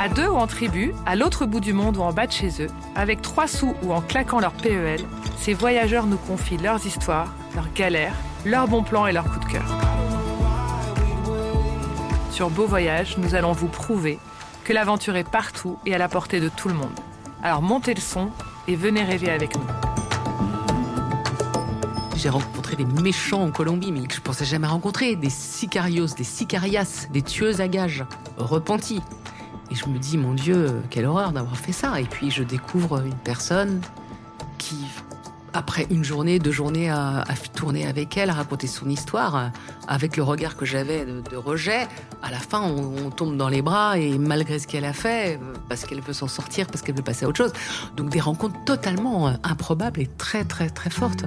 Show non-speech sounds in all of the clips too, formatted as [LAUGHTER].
À deux ou en tribu, à l'autre bout du monde ou en bas de chez eux, avec trois sous ou en claquant leur PEL, ces voyageurs nous confient leurs histoires, leurs galères, leurs bons plans et leurs coups de cœur. Sur Beau Voyage, nous allons vous prouver que l'aventure est partout et à la portée de tout le monde. Alors montez le son et venez rêver avec nous. J'ai rencontré des méchants en Colombie, mais que je pensais jamais rencontrer. Des sicarios, des sicarias, des tueuses à gages, repentis. Et je me dis, mon Dieu, quelle horreur d'avoir fait ça. Et puis je découvre une personne qui, après une journée, deux journées à, tourner avec elle, à raconter son histoire, avec le regard que j'avais de, rejet, à la fin, on, on, tombe dans les bras et malgré ce qu'elle a fait, parce qu'elle veut s'en sortir, parce qu'elle veut passer à autre chose. Donc des rencontres totalement improbables et très, très, très fortes.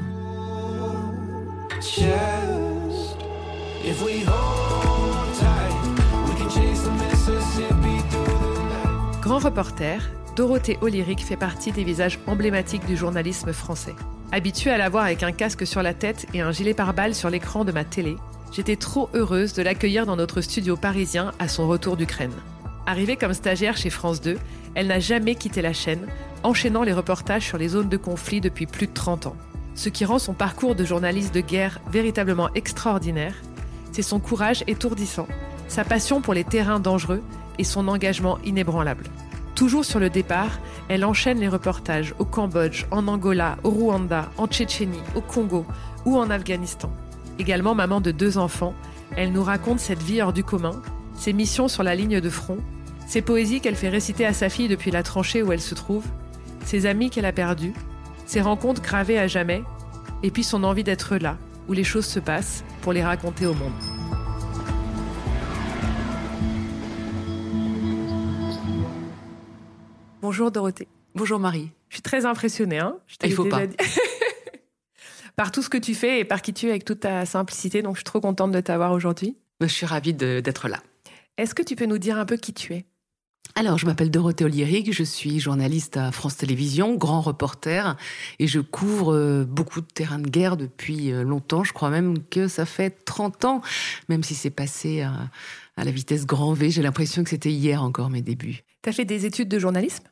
Grand reporter, Dorothée Olyric fait partie des visages emblématiques du journalisme français. Habituée à la voir avec un casque sur la tête et un gilet pare-balles sur l'écran de ma télé, j'étais trop heureuse de l'accueillir dans notre studio parisien à son retour d'Ukraine. Arrivée comme stagiaire chez France 2, elle n'a jamais quitté la chaîne, enchaînant les reportages sur les zones de conflit depuis plus de 30 ans. Ce qui rend son parcours de journaliste de guerre véritablement extraordinaire, c'est son courage étourdissant, sa passion pour les terrains dangereux et son engagement inébranlable. Toujours sur le départ, elle enchaîne les reportages au Cambodge, en Angola, au Rwanda, en Tchétchénie, au Congo ou en Afghanistan. Également maman de deux enfants, elle nous raconte cette vie hors du commun, ses missions sur la ligne de front, ses poésies qu'elle fait réciter à sa fille depuis la tranchée où elle se trouve, ses amis qu'elle a perdus, ses rencontres gravées à jamais, et puis son envie d'être là, où les choses se passent, pour les raconter au monde. Bonjour Dorothée. Bonjour Marie. Je suis très impressionnée. Hein je Il faut pas. [LAUGHS] par tout ce que tu fais et par qui tu es avec toute ta simplicité. Donc je suis trop contente de t'avoir aujourd'hui. Je suis ravie d'être là. Est-ce que tu peux nous dire un peu qui tu es? Alors, je m'appelle Dorothée Oliéric, je suis journaliste à France Télévisions, grand reporter, et je couvre euh, beaucoup de terrains de guerre depuis euh, longtemps. Je crois même que ça fait 30 ans, même si c'est passé à, à, la vitesse grand V. J'ai l'impression que c'était hier encore mes débuts. Tu as fait des études de journalisme?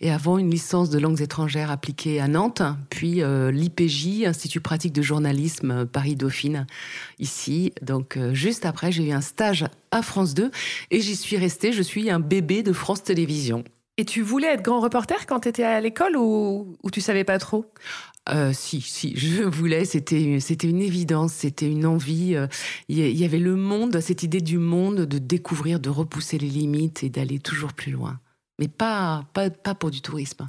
Et avant une licence de langues étrangères appliquée à Nantes, puis euh, l'IPJ, Institut pratique de journalisme euh, Paris-Dauphine, ici. Donc euh, juste après, j'ai eu un stage à France 2 et j'y suis restée. Je suis un bébé de France Télévisions. Et tu voulais être grand reporter quand tu étais à l'école ou, ou tu savais pas trop? Euh, si, si, je voulais. C'était, c'était une évidence, c'était une envie. Il y avait le monde, cette idée du monde, de découvrir, de repousser les limites et d'aller toujours plus loin mais pas, pas, pas pour du tourisme.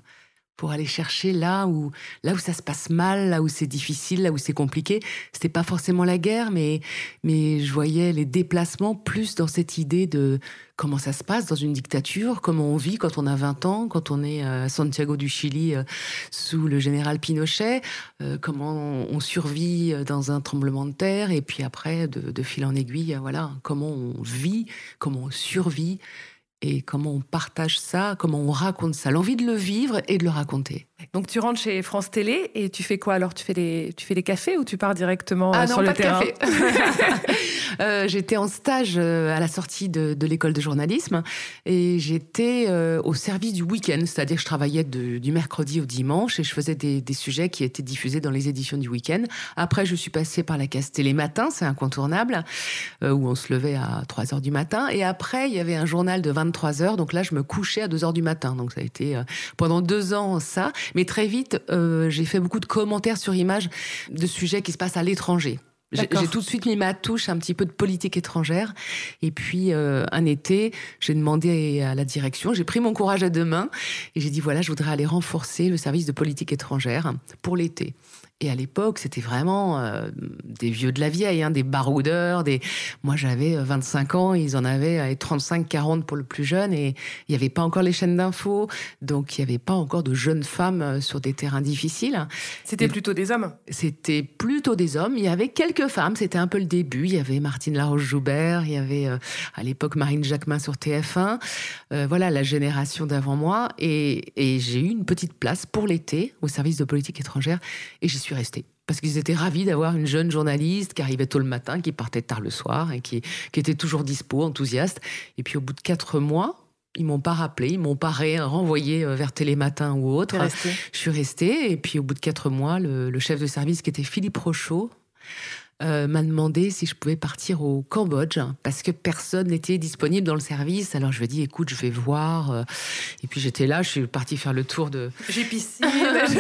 Pour aller chercher là où, là où ça se passe mal, là où c'est difficile, là où c'est compliqué. C'était pas forcément la guerre, mais, mais je voyais les déplacements plus dans cette idée de comment ça se passe dans une dictature, comment on vit quand on a 20 ans, quand on est à Santiago du Chili euh, sous le général Pinochet, euh, comment on survit dans un tremblement de terre, et puis après, de, de fil en aiguille, voilà, comment on vit, comment on survit et comment on partage ça, comment on raconte ça, l'envie de le vivre et de le raconter. Donc tu rentres chez France Télé et tu fais quoi alors? Tu fais les tu fais les cafés ou tu pars directement ah euh, sur le terrain? [LAUGHS] euh, J'étais en stage euh, à la sortie de, de l'école de journalisme et j'étais euh, au service du week-end, c'est-à-dire que je travaillais de, du mercredi au dimanche et je faisais des, des, sujets qui étaient diffusés dans les éditions du week-end. Après, je suis passée par la case Télé Matin, c'est incontournable, euh, où on se levait à 3 heures du matin. Et après, il y avait un journal de 23 heures, donc là, je me couchais à 2 heures du matin. Donc ça a été pendant deux ans ça. Mais très vite, euh, j'ai fait beaucoup de commentaires sur image de sujets qui se passent à l'étranger. J'ai tout de suite mis ma touche un petit peu de politique étrangère. Et puis, euh, un été, j'ai demandé à la direction, j'ai pris mon courage à deux mains et j'ai dit, voilà, je voudrais aller renforcer le service de politique étrangère pour l'été. Et à l'époque, c'était vraiment euh, des vieux de la vieille, hein, des baroudeurs. Des... Moi, j'avais 25 ans, ils en avaient 35, 40 pour le plus jeune, et il n'y avait pas encore les chaînes d'infos, donc il n'y avait pas encore de jeunes femmes euh, sur des terrains difficiles. C'était plutôt des hommes? C'était plutôt des hommes. Il y avait quelques femmes, c'était un peu le début. Il y avait Martine Laroche-Joubert, il y avait euh, à l'époque Marine Jacquemin sur TF1. Euh, voilà, la génération d'avant moi. Et, et j'ai eu une petite place pour l'été au service de politique étrangère, et j'y suis restée parce qu'ils étaient ravis d'avoir une jeune journaliste qui arrivait tôt le matin, qui partait tard le soir et qui, qui était toujours dispo, enthousiaste. Et puis au bout de quatre mois, ils m'ont pas rappelé, ils m'ont pas renvoyé euh, vers Télématin ou autre. Je suis restée et puis au bout de quatre mois, le, le chef de service qui était Philippe Rochaud euh, m'a demandé si je pouvais partir au Cambodge parce que personne n'était disponible dans le service. Alors je lui ai dit écoute, je vais voir. Euh. Et puis j'étais là, je suis partie faire le tour de. J'ai piscine.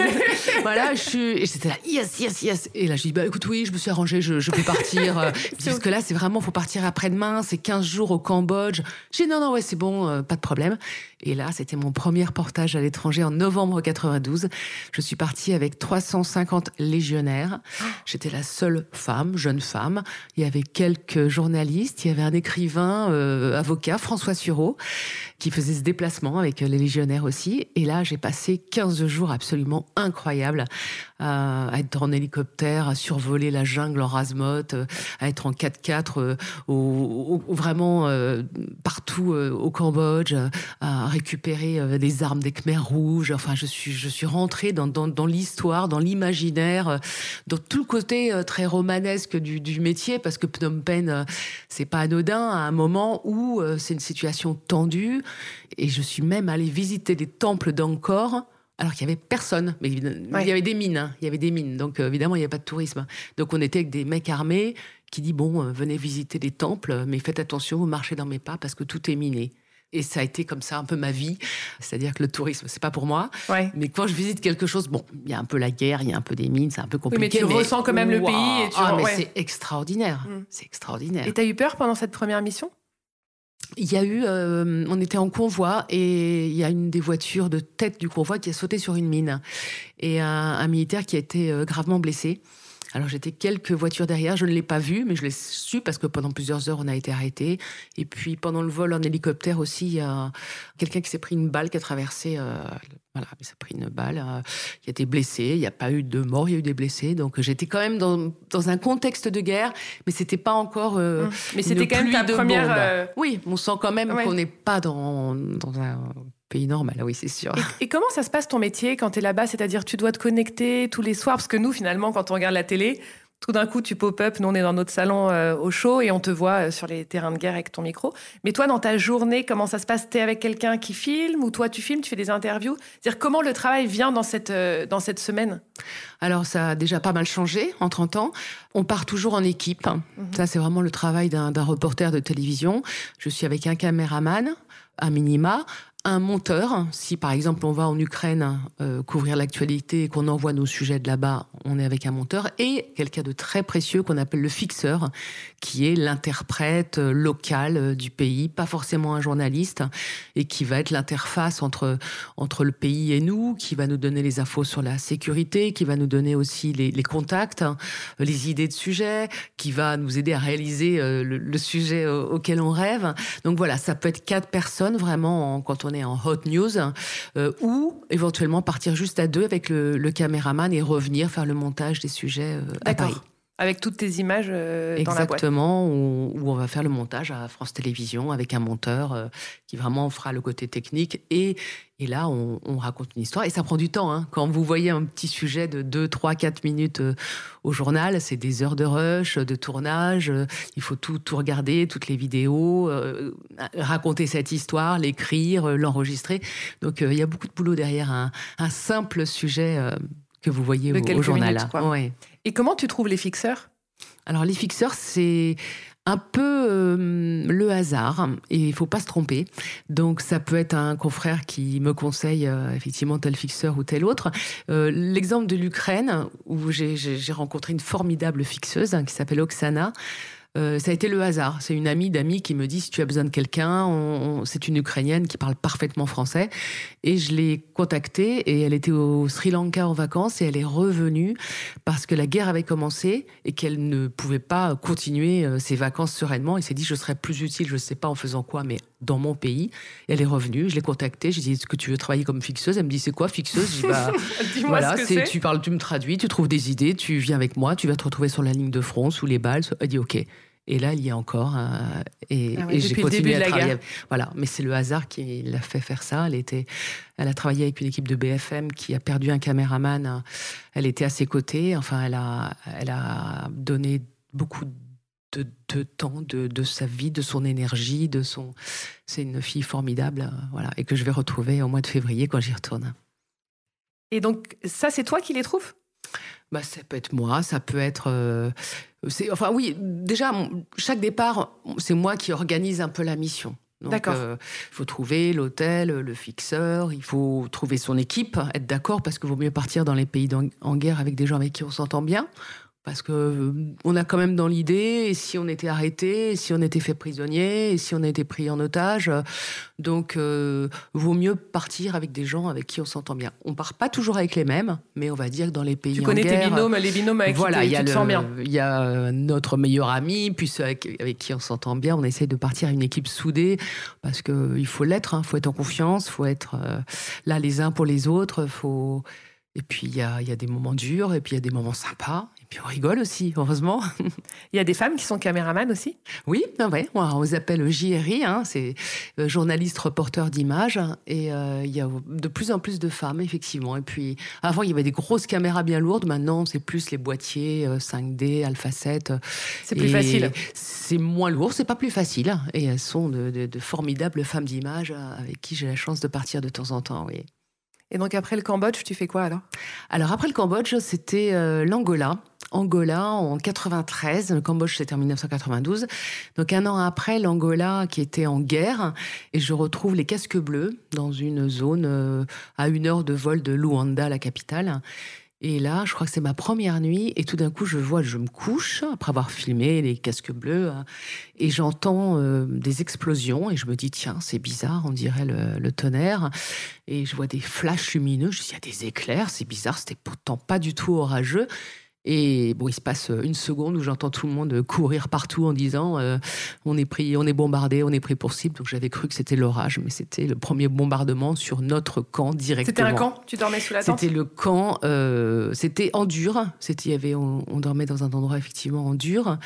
[LAUGHS] voilà, je suis. Et j'étais là, yes, yes, yes. Et là, je dis bah écoute, oui, je me suis arrangée, je, je peux partir. [LAUGHS] parce que là, c'est vraiment, faut partir après-demain, c'est 15 jours au Cambodge. J'ai dit non, non, ouais, c'est bon, euh, pas de problème. Et là, c'était mon premier reportage à l'étranger en novembre 92. Je suis partie avec 350 légionnaires. J'étais la seule femme, jeune femme. Il y avait quelques journalistes, il y avait un écrivain, euh, avocat, François Sureau, qui faisait ce déplacement avec les légionnaires aussi. Et là, j'ai passé 15 jours absolument incroyables à, être en hélicoptère, à survoler la jungle en rasemote, euh, à être en 4x4 euh, au, vraiment euh, partout au Cambodge, à récupérer des armes des Khmers rouges. Enfin, je suis, je suis rentrée dans, dans, dans l'histoire, dans l'imaginaire, dans tout le côté très romanesque du, du métier, parce que Phnom Penh, c'est pas anodin à un moment où c'est une situation tendue. Et je suis même allée visiter des temples d'Angkor alors qu'il y avait personne, mais il y avait des mines, hein. il y avait des mines, donc euh, évidemment il n'y avait pas de tourisme. Donc on était avec des mecs armés qui disent bon, euh, venez visiter des temples, mais faites attention, vous marchez dans mes pas parce que tout est miné. Et ça a été comme ça un peu ma vie, c'est-à-dire que le tourisme c'est pas pour moi, mais quand je visite quelque chose, bon, il y a un peu la guerre, il y a un peu des mines, c'est un peu compliqué. mais tu ressens quand même le pays. Et tu... ah, mais c'est extraordinaire, mm. c'est extraordinaire. Et t'as eu peur pendant cette première mission? Il y a eu, euh, on était en convoi et il y a une des voitures de tête du convoi qui a sauté sur une mine et un, militaire qui a été euh, gravement blessé. Alors j'étais quelques voitures derrière, je ne l'ai pas vu, mais je l'ai su parce que pendant plusieurs heures on a été arrêté. Et puis pendant le vol en hélicoptère aussi, il y a quelqu'un qui s'est pris une balle qui a traversé. Euh, voilà, il s'est pris une balle, euh, il a été blessé. Il n'y a pas eu de mort, il y a eu des blessés. Donc j'étais quand même dans, dans un contexte de guerre, mais c'était pas encore. Euh, mmh. mais c'était quand même ta première. Euh, oui, on sent quand même qu'on n'est pas dans, dans un pays normal, oui, c'est sûr. Et, comment ça se passe ton métier quand tu es là-bas? C'est-à-dire, tu dois te connecter tous les soirs? Parce que nous, finalement, quand on regarde la télé, tout d'un coup, tu pop-up, nous on est dans notre salon euh, au chaud et on te voit euh, sur les terrains de guerre avec ton micro. Mais toi, dans ta journée, comment ça se passe? T'es avec quelqu'un qui filme ou toi tu filmes, tu fais des interviews? C'est-à-dire comment le travail vient dans cette, euh, dans cette semaine? Alors ça a déjà pas mal changé en 30 ans. On part toujours en équipe. Mhm. Ça c'est vraiment le travail d'un reporter de télévision. Je suis avec un caméraman, un minima, un monteur. Si par exemple on va en Ukraine euh, couvrir l'actualité et qu'on envoie nos sujets de là-bas, on est avec un monteur et quelqu'un de très précieux qu'on appelle le fixeur, qui est l'interprète euh, local euh, du pays, pas forcément un journaliste, et qui va être l'interface entre entre le pays et nous, qui va nous donner les infos sur la sécurité, qui va nous donner aussi les, contacts, hein, les idées de sujets, qui va nous aider à réaliser le, le, sujet auquel on rêve. Donc voilà, ça peut être quatre personnes vraiment quand on en hot news, euh, ou éventuellement partir juste à deux avec le, caméraman et revenir faire le montage des sujets euh, à Paris. Avec toutes tes images euh, dans la boîte. Exactement, où, on va faire le montage à France Télévisions avec un monteur euh, qui vraiment fera le côté technique. Et, et là, on, raconte une histoire. Et ça prend du temps. Hein. Quand vous voyez un petit sujet de 2, 3, 4 minutes euh, au journal, c'est des heures de rush, de tournage. il faut tout, tout regarder, toutes les vidéos, raconter cette histoire, l'écrire, l'enregistrer. Donc, il y a beaucoup de boulot derrière un, un simple sujet que vous voyez au, journal. Ouais. Et comment tu trouves les fixeurs? Alors les fixeurs, c'est un peu euh, le hasard et il faut pas se tromper. Donc ça peut être un confrère qui me conseille euh, effectivement tel fixeur ou tel autre. Euh, l'exemple de l'Ukraine où j'ai rencontré une formidable fixeuse hein, qui s'appelle Oksana. Euh, ça a été le hasard. C'est une amie d'amis qui me dit si tu as besoin de quelqu'un, c'est une Ukrainienne qui parle parfaitement français. Et je l'ai contactée et elle était au Sri Lanka en vacances et elle est revenue parce que la guerre avait commencé et qu'elle ne pouvait pas continuer euh, ses vacances sereinement. Et s'est dit je serais plus utile, je ne sais pas en faisant quoi, mais dans mon pays. elle est revenue, je l'ai contactée, j'ai dit est-ce que tu veux travailler comme fixeuse? Elle me dit c'est quoi fixeuse? Je bah, [LAUGHS] voilà, c'est tu parles, tu me traduis, tu trouves des idées, tu viens avec moi, tu vas te retrouver sur la ligne de front sous les balles. Elle dit ok. Et là, il y a encore. Euh, et, ah et j'ai continué à travailler. Voilà, mais c'est le hasard qui l'a fait faire ça. Elle était, elle a travaillé avec une équipe de BFM qui a perdu un caméraman. Elle était à ses côtés. Enfin, elle a, elle a donné beaucoup de, de temps, de, de, sa vie, de son énergie, de son. C'est une fille formidable, euh, voilà, et que je vais retrouver au mois de février quand j'y retourne. Et donc, ça, c'est toi qui les trouves? Bah, ça peut être moi, ça peut être. Euh, enfin, oui, déjà, chaque départ, c'est moi qui organise un peu la mission. D'accord. Euh, il faut trouver l'hôtel, le fixeur, il faut trouver son équipe, être d'accord, parce qu'il vaut mieux partir dans les pays en guerre avec des gens avec qui on s'entend bien parce que euh, on a quand même dans l'idée, et si on était arrêté, et si on était fait prisonnier, et si on était pris en otage, donc euh, vaut mieux partir avec des gens avec qui on s'entend bien. On part pas toujours avec les mêmes, mais on va dire que dans les pays tu connais tes binômes, les binômes avec voilà, qui tu te sens bien. Il y a euh, notre meilleur ami, puis ceux avec, qui on s'entend bien. On essaie de partir à une équipe soudée, parce que il faut l'être, il hein. faut être en confiance, faut être là les uns pour les autres, faut et puis, il y a, y a, des moments durs, et puis il y a des moments sympas. Et puis, on rigole aussi, heureusement. [LAUGHS] Il y a des femmes qui sont caméramans aussi? Oui, ben ouais, on les appelle JRI, hein, c'est euh, journaliste reporter d'images. Et euh, il y a de plus en plus de femmes, effectivement. Et puis, avant, il y avait des grosses caméras bien lourdes. Maintenant, c'est plus les boîtiers 5D, euh, Alpha 7. C'est plus facile. C'est moins lourd, c'est pas plus facile. Et elles sont de, de, de formidables femmes d'image avec qui j'ai la chance de partir de temps en temps, oui. Et donc après le Cambodge, tu fais quoi alors? Alors après le Cambodge, c'était euh, l'Angola. Angola en 93, le Cambodge c'était en 1992. Donc un an après, l'Angola qui était en guerre, et je retrouve les casques bleus dans une zone euh, à une heure de vol de Luanda, la capitale. Et là, je crois que c'est ma première nuit, et tout d'un coup, je vois, je me couche après avoir filmé les casques bleus, hein, et j'entends euh, des explosions, et je me dis tiens, c'est bizarre, on dirait le, tonnerre, et je vois des flashs lumineux. Je dis il y a des éclairs, c'est bizarre, c'était pourtant pas du tout orageux. Et bon, il se passe une seconde où j'entends tout le monde courir partout en disant euh, on est pris, on est bombardé, on est pris pour cible. Donc j'avais cru que c'était l'orage, mais c'était le premier bombardement sur notre camp directement. C'était un camp? Tu dormais sous la tente? C'était le camp. Euh, c'était en dur. C'était, il y avait, on, on dormait dans un endroit effectivement en dur.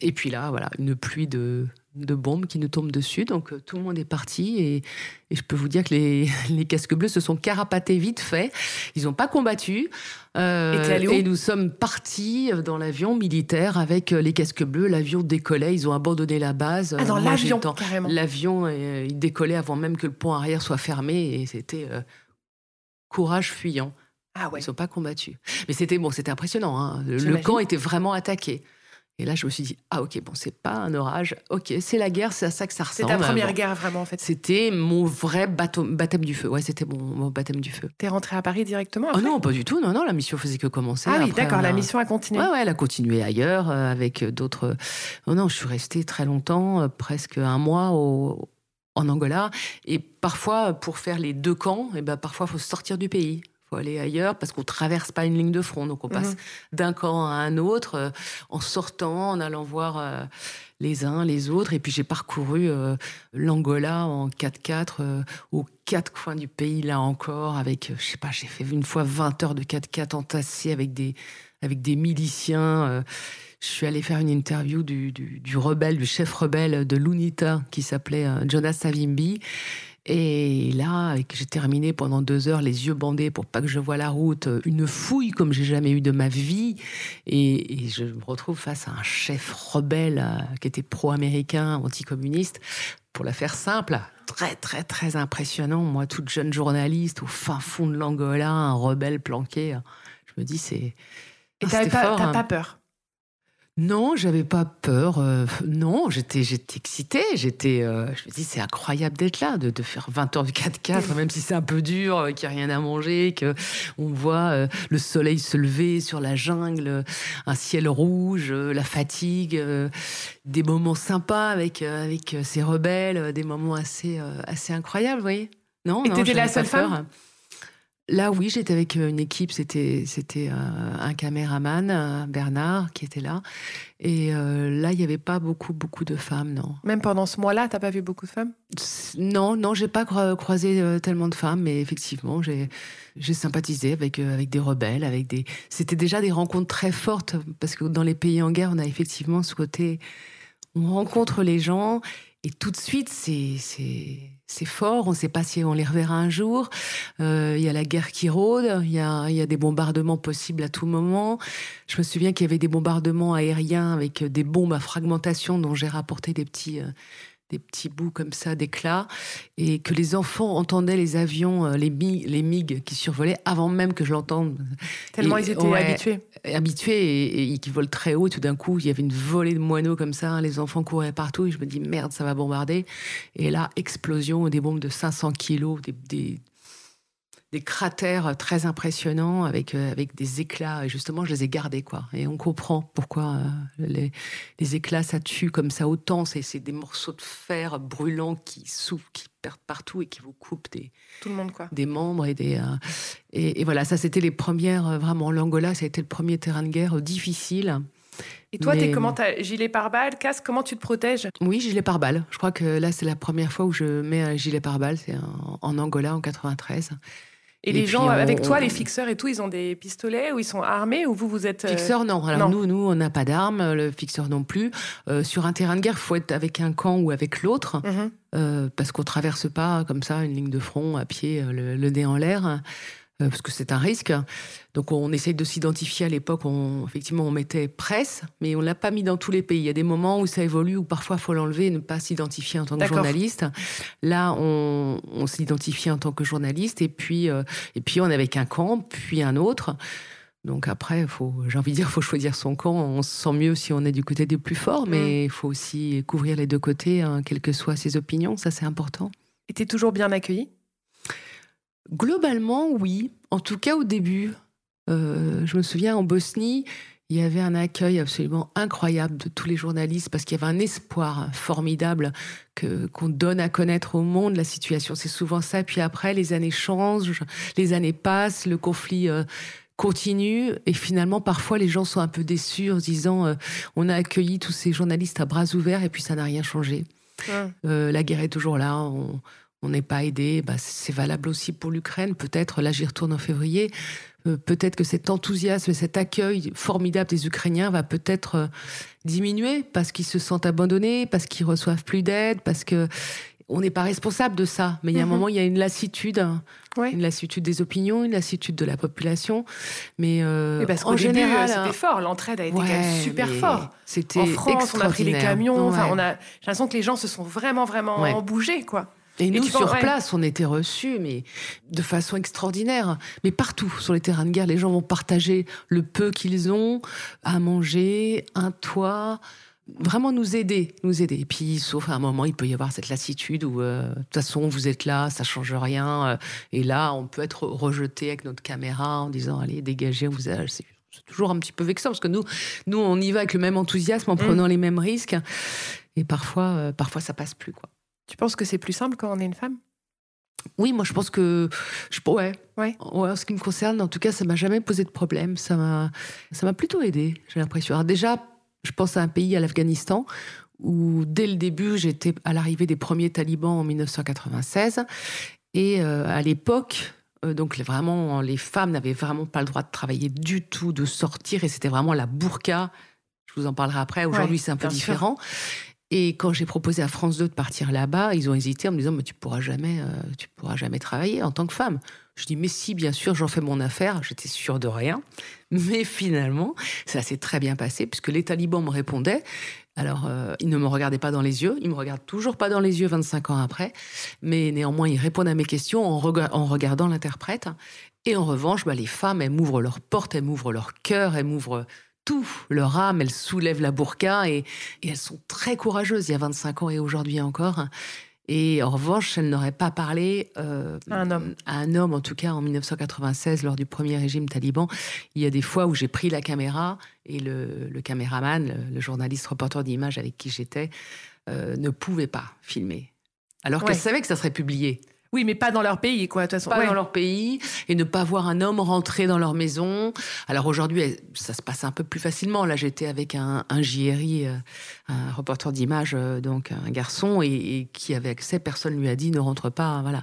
Et puis là, voilà, une pluie de de bombes qui nous tombent dessus. Donc euh, tout le monde est parti et, je peux vous dire que les, [LAUGHS] les, casques bleus se sont carapatés vite fait. Ils n'ont pas combattu. Euh, et, nous sommes partis dans l'avion militaire avec euh, les casques bleus. L'avion décollait. Ils ont abandonné la base. Ah, dans l'avion, carrément. L'avion, il décollait avant même que le pont arrière soit fermé et c'était courage fuyant. Ah ouais. Ils n'ont pas combattu. Mais c'était bon, c'était impressionnant. Hein. le camp était vraiment attaqué. Et là, je me suis dit, ah ok, bon, c'est pas un orage, ok, c'est la guerre, c'est à ça que ça ressemble. C'était ta première guerre vraiment en fait. C'était mon vrai baptême du feu. Ouais, c'était mon, baptême du feu. T'es rentré à Paris directement Oh non, pas du tout. Non, non, la mission faisait que commencer. Ah oui, d'accord, la mission a continué. Ouais, ouais, elle a continué ailleurs euh, avec d'autres. Non, non, je suis restée très longtemps, euh, presque un mois au, en Angola. Et parfois, pour faire les deux camps, et eh ben, parfois, il faut sortir du pays. Faut aller ailleurs parce qu'on traverse pas une ligne de front. Donc on passe Mhm. d'un camp à un autre euh, en sortant, en allant voir euh, les uns, les autres. Et puis j'ai parcouru euh, l'Angola en 4x4 euh, aux quatre coins du pays, là encore, avec, je sais pas, j'ai fait une fois 20 heures de 4x4 entassés avec des, avec des miliciens. je suis allée faire une interview du, du, du rebelle, du chef rebelle de l'UNITA qui s'appelait Jonas Savimbi. Et là, j'ai terminé pendant deux heures, les yeux bandés pour pas que je voie la route, euh, une fouille comme j'ai jamais eu de ma vie. Et, et je me retrouve face à un chef rebelle euh, qui était pro-américain, anticommuniste. Pour la faire simple, très très très impressionnant. Moi, toute jeune journaliste au fin fond de l'Angola, un rebelle planqué. euh, Je me dis, c'est. Et pas, t'as hein. pas peur? Non, j'avais pas peur. euh, non, j'étais, j'étais excitée. J'étais, euh, je me dis, c'est incroyable d'être là, de, de faire 20 heures du 4x4, même si c'est un peu dur, euh, qu'il n'y a rien à manger, que on voit le soleil se lever sur la jungle, un ciel rouge, la fatigue, des moments sympas avec avec ces rebelles, des moments assez assez incroyables, vous voyez? Non, Et non, t'étais la seule peur. femme? Là, oui, j'étais avec euh, une équipe. C'était, c'était euh, un caméraman, Bernard, qui était là. Et euh, là, il n'y avait pas beaucoup, beaucoup de femmes, non. Même pendant ce mois-là, t'as pas vu beaucoup de femmes? Non, non, j'ai pas cro- croisé tellement de femmes, mais effectivement, j'ai, j'ai sympathisé avec, avec des rebelles, avec des. C'était déjà des rencontres très fortes parce que dans les pays en guerre, on a effectivement ce côté, on rencontre les gens et tout de suite, c'est, c'est, c'est fort. On ne sait pas si on les reverra un jour. Euh, Il y a la guerre qui rôde. Il y a, y a des bombardements possibles à tout moment. Je me souviens qu'il y avait des bombardements aériens avec des bombes à fragmentation dont j'ai rapporté des petits. euh, des petits bouts comme ça d'éclats, et que les enfants entendaient les avions, euh, les, mi- les MiG qui survolaient avant même que je l'entende. Tellement Et- ils étaient ouais. habitués. Habitués et, et qui volent très haut, tout d'un coup, il y avait une volée de moineaux comme ça, hein, les enfants couraient partout, et je me dis merde, ça va bombarder. Et là, explosion, des bombes de 500 kilos, des, des, des cratères très impressionnants avec, euh, avec des éclats. Et justement, je les ai gardés, quoi. Et on comprend pourquoi euh, les, les éclats, ça tue comme ça autant. C'est c'est des morceaux de fer brûlants qui soufflent, qui perdent partout et qui vous coupent des, Tout le monde, quoi. des membres et des. euh, et, et voilà, ça, c'était les premières, vraiment, l'Angola, ça a été le premier terrain de guerre difficile. Et toi, t'es Mais- comment T'as gilet pare-balles, casque Comment tu te protèges? Oui, gilet pare-balles. Je crois que là, c'est la première fois où je mets un gilet pare-balles. C'est en, en Angola, en 93. Et, Et les gens on- avec toi, on- les fixeurs et tout, ils ont des pistolets ou ils sont armés ou vous, vous êtes. euh, Fixeur, non. Alors non. nous, nous, on n'a pas d'armes. Le fixeur non plus. Euh, sur un terrain de guerre, il faut être avec un camp ou avec l'autre. mhm. euh, parce qu'on traverse pas comme ça une ligne de front à pied, euh, le, le nez en l'air, euh, parce que c'est un risque. Donc on essaye de s'identifier à l'époque. On, effectivement, on mettait presse, mais on l'a pas mis dans tous les pays. Il y a des moments où ça évolue, où parfois il faut l'enlever et ne pas s'identifier en tant que journaliste. Là, on, on s'identifie en tant que journaliste, et puis euh, et puis on est avec un camp, puis un autre. Donc après, faut, j'ai envie de dire, faut choisir son camp. On se sent mieux si on est du côté des plus forts, mais il faut aussi couvrir les deux côtés, hein, quelles que soient ses opinions. Ça, c'est important. Et t'es toujours bien accueilli? Globalement, oui. En tout cas, au début. Euh, je me souviens, en Bosnie, il y avait un accueil absolument incroyable de tous les journalistes parce qu'il y avait un espoir formidable que qu'on donne à connaître au monde la situation. C'est souvent ça. Puis après, les années changent, les années passent, le conflit euh, continue et finalement, parfois, les gens sont un peu déçus en se disant euh, on a accueilli tous ces journalistes à bras ouverts et puis ça n'a rien changé. Euh, la guerre est toujours là. On on n'est pas aidé. Bah, c'est valable aussi pour l'Ukraine. Peut-être, là, j'y retourne en février. Euh, peut-être que cet enthousiasme, cet accueil formidable des Ukrainiens va peut-être euh, diminuer parce qu'ils se sentent abandonnés, parce qu'ils reçoivent plus d'aide, parce que on n'est pas responsable de ça. Mais il y a un Mhm. moment, il y a une lassitude, hein. Ouais. une lassitude des opinions, une lassitude de la population. Mais euh, parce en début, général, euh, hein, c'était fort. L'entraide a été quand ouais, même super fort. C'était En France, on a pris les camions. Enfin, Ouais. on a. J'ai l'impression que les gens se sont vraiment, vraiment bougés, quoi. Et nous, sur penses- place, on était reçus, mais de façon extraordinaire. Mais partout, sur les terrains de guerre, les gens vont partager le peu qu'ils ont à manger, un toit, vraiment nous aider, nous aider. Et puis, sauf à un moment, il peut y avoir cette lassitude où, euh, de toute façon, vous êtes là, ça change rien. euh, et là, on peut être rejeté avec notre caméra en disant, allez, dégagez, vous allez- c'est toujours un petit peu vexant parce que nous, nous, on y va avec le même enthousiasme, en prenant les mêmes risques. Et parfois, euh, parfois, ça passe plus, quoi. Tu penses que c'est plus simple quand on est une femme? Oui, moi je pense que je ouais, Ouais. ouais, en ce qui me concerne, en tout cas, ça m'a jamais posé de problème. Ça m'a, ça m'a plutôt aidé. J'ai l'impression. Alors déjà, je pense à un pays, à l'Afghanistan, où dès le début, j'étais à l'arrivée des premiers talibans en 1996, et euh, à l'époque. euh, donc les- vraiment, les femmes n'avaient vraiment pas le droit de travailler du tout, de sortir, et c'était vraiment la burqa. Je vous en parlerai après. Aujourd'hui, Ouais, c'est un peu sûr. Et quand j'ai proposé à France 2 de partir là-bas, ils ont hésité en me disant mais tu pourras jamais, euh, tu pourras jamais travailler en tant que femme. Je dis mais si, bien sûr, j'en fais mon affaire. J'étais sûre de rien, [LAUGHS] mais finalement, ça s'est très bien passé puisque les talibans me répondaient. Alors, euh, ils ne me regardaient pas dans les yeux, ils me regardent toujours pas dans les yeux 25 ans après, mais néanmoins, ils répondent à mes questions en regardant l'interprète. Et en revanche, bah, les femmes, elles m'ouvrent leurs portes, elles m'ouvrent leur cœur, elles m'ouvrent tout, leur âme, elles soulèvent la burqa et, et elles sont très courageuses il y a 25 ans et aujourd'hui encore. Et en revanche, elles n'auraient pas parlé euh, À un homme. à un homme, en tout cas en 1996, lors du premier régime taliban. Il y a des fois où j'ai pris la caméra et le, le caméraman, le, le journaliste reporter d'image avec qui j'étais, euh, ne pouvait pas filmer. Alors Ouais. qu'elle savait que ça serait publié Oui, mais pas dans leur pays, quoi, de toute façon. pas Ouais. dans leur pays et ne pas voir un homme rentrer dans leur maison. Alors aujourd'hui, ça se passe un peu plus facilement. Là, j'étais avec un, un JRI, euh, un reporter d'image, euh, donc un garçon, et, et qui avait accès. Personne lui a dit ne rentre pas, voilà.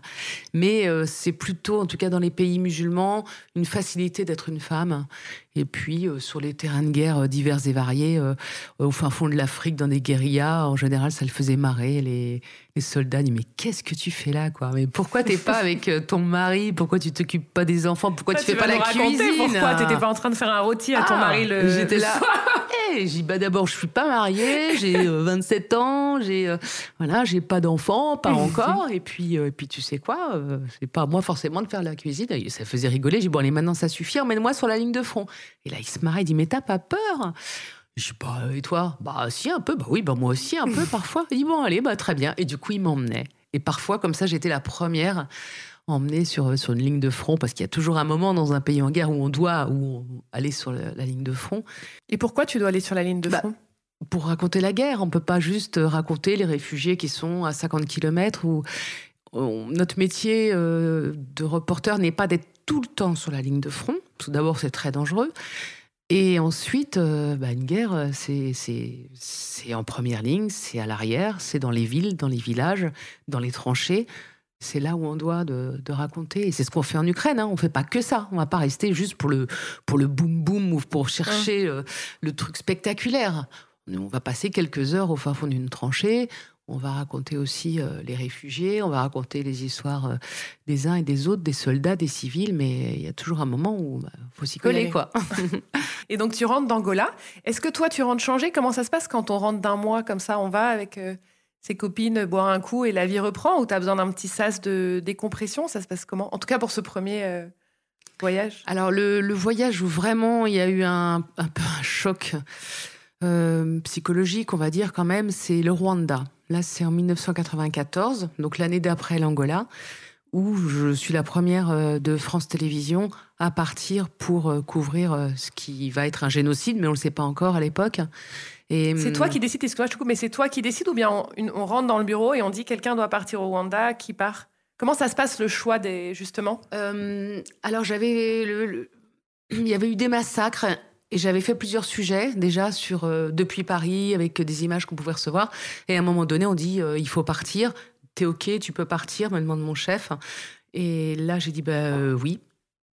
Mais euh, c'est plutôt, en tout cas dans les pays musulmans, une facilité d'être une femme. Et puis euh, sur les terrains de guerre divers et variés, euh, au fin fond de l'Afrique, dans des guérillas, en général, ça le faisait marrer les, les soldats. Ils disaient, mais qu'est-ce que tu fais là, quoi? Mais pourquoi t'es pas avec euh, ton mari? Pourquoi tu t'occupes pas des enfants? Pourquoi Ah, tu fais pas la cuisine? Pourquoi t'étais pas en train de faire un rôti à ton Ah, mari le J'étais là. [LAUGHS] Eh, j'ai dit, bah d'abord, je suis pas mariée, j'ai euh, 27 ans, j'ai euh, voilà, j'ai pas d'enfants, pas [LAUGHS] encore. Et puis, euh, et puis tu sais quoi, c'est pas à moi forcément de faire la cuisine. Et ça faisait rigoler. J'ai dit, bon, allez, maintenant ça suffit, emmène-moi sur la ligne de front. Et là, il se marrait, il dit, mais t'as pas peur? Je dis, bah, et toi? Bah, si, un peu. Bah oui, bah, moi aussi, un peu, parfois. Il dit, bon, allez, bah, très bien. Et du coup, il m'emmenait. Et parfois, comme ça, j'étais la première emmenée sur, sur une ligne de front, parce qu'il y a toujours un moment dans un pays en guerre où on doit où on- aller sur la- la ligne de front Et pourquoi tu dois aller sur la ligne de Bah, front? pour raconter la guerre. On peut pas juste raconter les réfugiés qui sont à 50 km ou notre métier euh, de reporter n'est pas d'être tout le temps sur la ligne de front. Tout d'abord, c'est très dangereux. Et ensuite, euh, bah, une guerre, euh, c'est en première ligne, c'est à l'arrière, c'est dans les villes, dans les villages, dans les tranchées. C'est là où on doit de, de raconter. Et c'est ce qu'on fait en Ukraine. Hein. On fait pas que ça. On va pas rester juste pour le pour le boum boum ou pour chercher euh, le truc spectaculaire. On va passer quelques heures au fin fond d'une tranchée. On va raconter aussi euh, les réfugiés, on va raconter les histoires euh, des uns et des autres, des soldats, des civils, mais il y a toujours un moment où il faut s'y Faut y coller, quoi. [LAUGHS] [LAUGHS] Et donc tu rentres d'Angola. Est-ce que toi tu rentres changé? Comment ça se passe quand on rentre d'un mois comme ça On va avec euh, ses copines boire un coup et la vie reprend Ou tu as besoin d'un petit sas de décompression? Ça se passe comment? En tout cas pour ce premier voyage. Alors le, le voyage où vraiment il y a eu un, un peu un choc euh, psychologique, on va dire quand même, c'est le Rwanda. Là, c'est en 1994, donc l'année d'après l'Angola, où je suis la première euh, de France Télévisions à partir pour euh, couvrir ce qui va être un génocide, mais on ne le sait pas encore à l'époque. Et C'est hum, toi qui décides, excuse-moi, je te coupe, mais c'est toi qui décides ou bien on, rentre dans le bureau et on dit quelqu'un doit partir au Rwanda, qui part? Comment ça se passe le choix des justement? Euh, alors j'avais [CLEARS THROAT] il y avait eu des massacres et j'avais fait plusieurs sujets déjà sur euh, depuis Paris avec des images qu'on pouvait recevoir et à un moment donné on dit euh, il faut partir t'es ok tu peux partir me demande mon chef et là j'ai dit bah euh, oui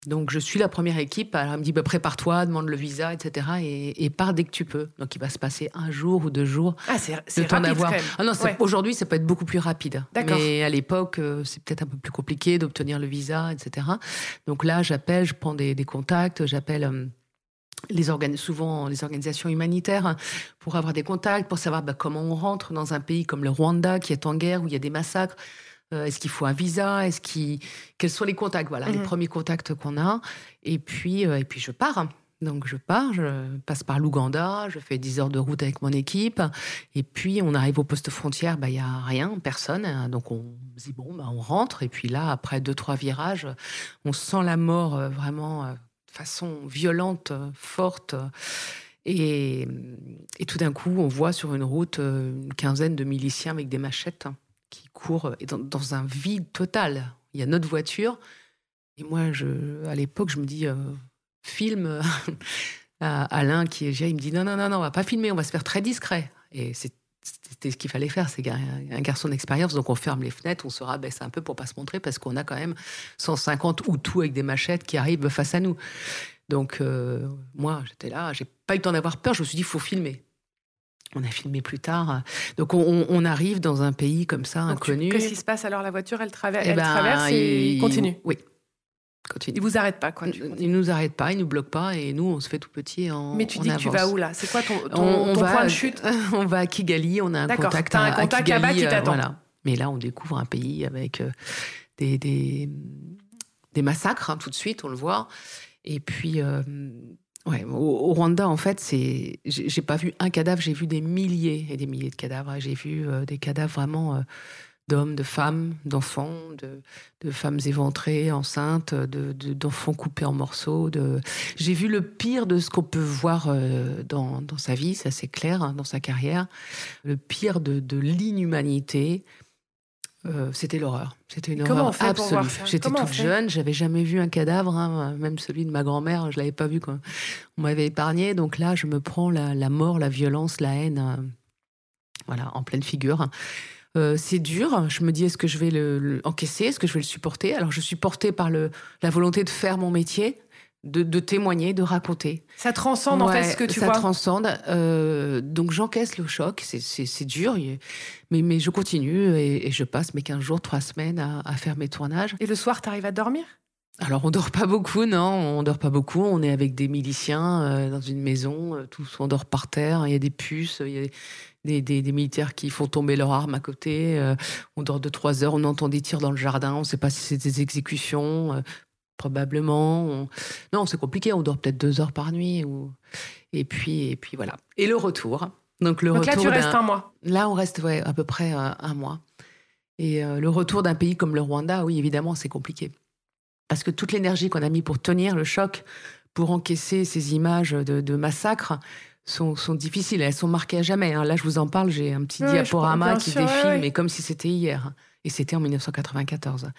donc je suis la première équipe alors elle me dit bah, prépare-toi demande le visa etc et, et pars dès que tu peux donc il va se passer un jour ou deux jours Ah, c'est c'est rapide quand même. Ah non, c'est- Ouais. aujourd'hui, ça peut être beaucoup plus rapide. D'accord. Mais à l'époque, c'est peut-être un peu plus compliqué d'obtenir le visa, etc. Donc là, j'appelle, je prends des, des contacts, j'appelle. Les organes, souvent les organisations humanitaires pour avoir des contacts, pour savoir bah, comment on rentre dans un pays comme le Rwanda qui est en guerre, où il y a des massacres. Euh, Est-ce qu'il faut un visa? Est-ce qu'il... Quels sont les contacts? Voilà, les Mhm. premiers contacts qu'on a. Et puis, euh, et puis je pars. Donc je pars, je passe par l'Ouganda, je fais 10 heures de route avec mon équipe. Et puis on arrive au poste frontière, bah, il y a rien, personne. hein. Donc on dit, bon, bah, on rentre. Et puis là, après deux, trois virages, on sent la mort euh, vraiment euh, façon violente, euh, forte. Et, tout d'un coup, on voit sur une route euh, une quinzaine de miliciens avec des machettes qui courent et dans, un vide total. Il y a notre voiture. Et moi, je, à l'époque, je me dis, filme. Alain, [LAUGHS] qui est il me dit non, non, non, non, on va pas filmer, on va se faire très discret. Et c'était ce qu'il fallait faire. C'est un garçon d'expérience, donc on ferme les fenêtres, on se rabaisse un peu pour pas se montrer parce qu'on a quand même 150 ou tout avec des machettes qui arrivent face à nous. Donc euh, moi, j'étais là, j'ai pas eu le temps d'avoir peur. Je me suis dit, faut filmer. On a filmé plus tard. Donc on, arrive dans un pays comme ça, inconnu. Qu'est-ce qui se passe? Alors La voiture, elle, traverse, eh elle ben, traverse et continue. Oui, il vous arrête pas, quoi. Il nous arrête pas, il nous bloque pas, et nous, on se fait tout petit en. Mais tu dis que tu vas où là? C'est quoi ton, ton, point de chute? [LAUGHS] On va à Kigali, on a un contact, as un contact là-bas qui euh, t'attend. voilà. Mais là, on découvre un pays avec euh, des, des, des, massacres hein, tout de suite, on le voit. Et puis, euh, ouais, au, Rwanda, en fait, c'est, j'ai pas vu un cadavre, j'ai vu des milliers et des milliers de cadavres. J'ai vu des cadavres vraiment d'hommes, de femmes, d'enfants, de, femmes éventrées, enceintes, d'enfants de, coupés en morceaux. J'ai vu le pire de ce qu'on peut voir euh, dans, sa vie, ça c'est clair, hein, dans sa carrière. Le pire de, l'inhumanité. Euh, c'était l'horreur. C'était une horreur absolue. J'étais toute jeune, j'avais jamais vu un cadavre, hein, même celui de ma grand-mère, je l'avais pas vu. Quoi. On m'avait épargné, donc là, je me prends la, mort, la violence, la haine, euh, voilà, en pleine figure. Euh, c'est dur. Je me dis, est-ce que je vais le, encaisser? Est-ce que je vais le supporter? Alors, je suis portée par le, la volonté de faire mon métier, de, témoigner, de raconter. Ça transcende, en fait, ce que tu vois. Ça transcende. Euh, donc, j'encaisse le choc. C'est dur, mais, mais je continue et, je passe mes 15 jours, 3 semaines à, faire mes tournages. Et le soir, tu arrives à dormir? Alors on dort pas beaucoup, non, on dort pas beaucoup. On est avec des miliciens euh, dans une maison, tous on dort par terre. Il y a des puces, il y a, des, militaires qui font tomber leurs armes à côté. Euh, on dort de trois heures, on entend des tirs dans le jardin, on ne sait pas si c'est des exécutions, euh, probablement. Non, c'est compliqué, on dort peut-être deux heures par nuit. Ou... Et, puis, et puis voilà. Et le retour. Donc, le retour là, tu restes un mois. Là, on reste ouais, à peu près euh, un mois. Et le retour d'un pays comme le Rwanda, oui, évidemment, c'est compliqué. Parce que toute l'énergie qu'on a mis pour tenir le choc, pour encaisser ces images de, de massacres, sont, sont, difficiles. Elles sont marquées à jamais. Hein. Là, je vous en parle, j'ai un petit diaporama qui défile, mais comme si c'était hier. Et c'était en 1994.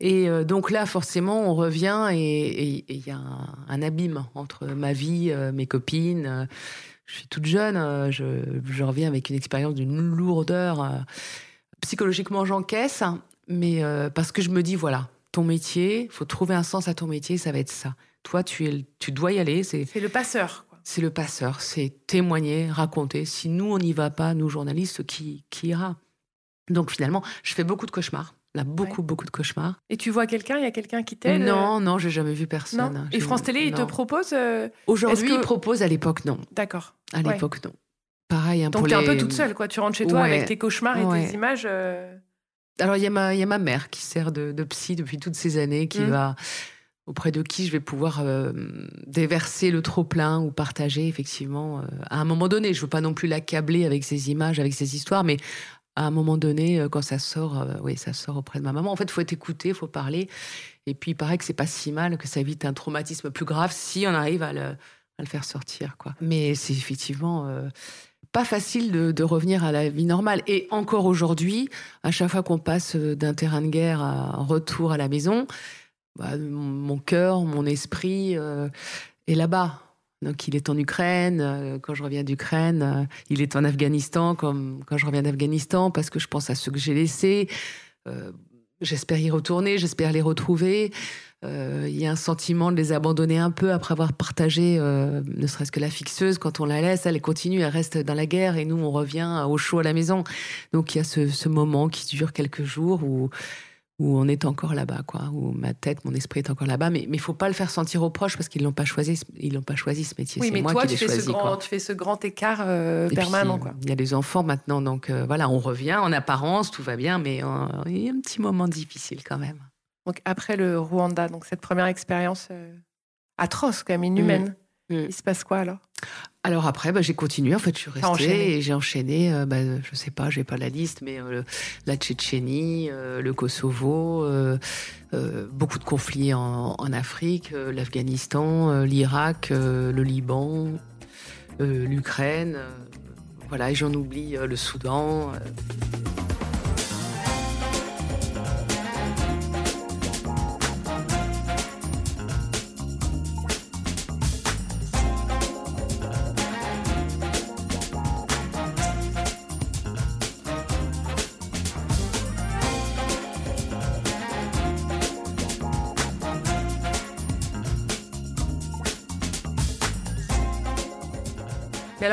Et euh, donc là, forcément, on revient et il y a un, abîme entre ma vie, euh, mes copines. Euh, je suis toute jeune, je, je reviens avec une expérience d'une lourdeur. psychologiquement, j'encaisse, mais parce que je me dis, voilà, ton métier, faut trouver un sens à ton métier, ça va être ça. Toi, tu, es, tu dois y aller. C'est le passeur c'est le passeur, c'est témoigner, raconter. Si nous, on n'y va pas, nous journalistes, qui, qui ira? Donc finalement, je fais beaucoup de cauchemars. Là, beaucoup, beaucoup de cauchemars. Et tu vois quelqu'un? Il y a quelqu'un qui t'aide Non, non, j'ai jamais vu personne. Et France Télé, il te propose euh, Aujourd'hui, il propose, à l'époque, non. D'accord. À l'époque, non. Pareil, un Donc, tu es un peu toute seule, quoi. Tu rentres chez toi avec tes cauchemars et tes images. Euh. Alors, il y, a ma, y a ma mère qui sert de, psy depuis toutes ces années, qui mmh. va auprès de qui je vais pouvoir euh, déverser le trop-plein ou partager effectivement euh, à un moment donné. Je veux pas non plus l'accabler avec ces images, avec ces histoires, mais à un moment donné, euh, quand ça sort, oui, ça sort auprès de ma maman. En fait, il faut être écouté, il faut parler. Et puis, il paraît que c'est pas si mal, que ça évite un traumatisme plus grave si on arrive à le, faire sortir. Quoi. Mais c'est effectivement pas facile de, de, revenir à la vie normale. Et encore aujourd'hui, à chaque fois qu'on passe d'un terrain de guerre à retour à la maison, bah, mon cœur, mon esprit euh, est là-bas. Donc il est en Ukraine, euh, quand je reviens d'Ukraine, euh, il est en Afghanistan quand je reviens d'Afghanistan parce que je pense à ceux que j'ai laissés. j'espère y retourner, j'espère les retrouver. Il y a un sentiment de les abandonner un peu après avoir partagé, ne serait-ce que la fixeuse, quand on la laisse, elle continue, elle reste dans la guerre et nous on revient au chaud à la maison. Donc il y a ce moment qui dure quelques jours où où on est encore là-bas, quoi, où ma tête, mon esprit est encore là-bas. Mais il faut pas le faire sentir aux proches parce qu'ils l'ont pas choisi, ils l'ont pas choisi ce métier. Oui, mais moi toi, qui tu, fais ce grand, tu fais ce grand écart euh, permanent. Il y a des enfants maintenant, donc euh, voilà, on revient en apparence, tout va bien, mais euh, il y a un petit moment difficile quand même. Donc après le Rwanda, donc cette première expérience atroce, quand même inhumaine. Il se passe quoi alors? Alors après, bah, j'ai continué. En fait, je suis restée et j'ai enchaîné. Euh, bah, je sais pas, j'ai pas la liste, mais euh, la Tchétchénie, euh, le Kosovo, beaucoup de conflits en, en Afrique, l'Afghanistan, l'Irak, le Liban, l'Ukraine. voilà, et j'en oublie le Soudan.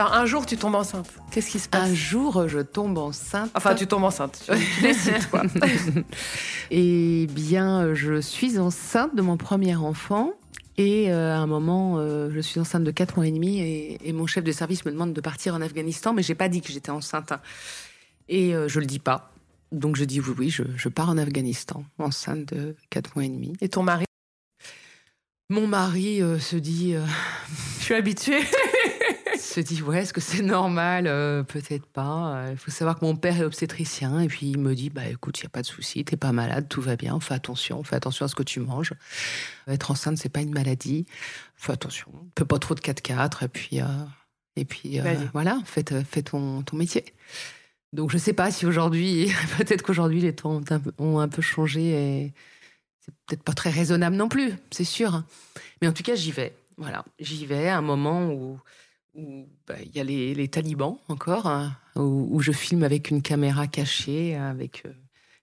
Alors, un jour, tu tombes enceinte. Qu'est-ce qui se passe? Un jour, je tombe enceinte. Enfin, tu tombes enceinte. Tu, tu [LAUGHS] décides, quoi. [LAUGHS] Eh bien, je suis enceinte de mon premier enfant. Et euh, à un moment, euh, je suis enceinte de 4 mois et demi et, et mon chef de service me demande de partir en Afghanistan, mais j'ai pas dit que j'étais enceinte. Et euh, je le dis pas. Donc je dis oui, oui, je, je pars en Afghanistan, enceinte de 4 mois et demi. Et ton mari? Mon mari euh, se dit, Je suis habituée. [LAUGHS] se dit ouais, est-ce que c'est normal? Euh, Peut-être pas. Euh, Il faut savoir que mon père est obstétricien et puis il me dit bah écoute, il y a pas de souci, t'es pas malade, tout va bien, fais attention, fais attention à ce que tu manges. Être enceinte, c'est pas une maladie. Fais attention, fais pas trop de 4x4 et puis euh, et puis euh, voilà, fais, fais ton, ton métier. Donc je sais pas si aujourd'hui, [LAUGHS] peut-être qu'aujourd'hui les temps ont un, peu, ont un peu changé et c'est peut-être pas très raisonnable non plus, c'est sûr. Mais en tout cas, j'y vais. Voilà, j'y vais à un moment où où bah, il y a les, talibans encore, hein, où, je filme avec une caméra cachée, avec euh,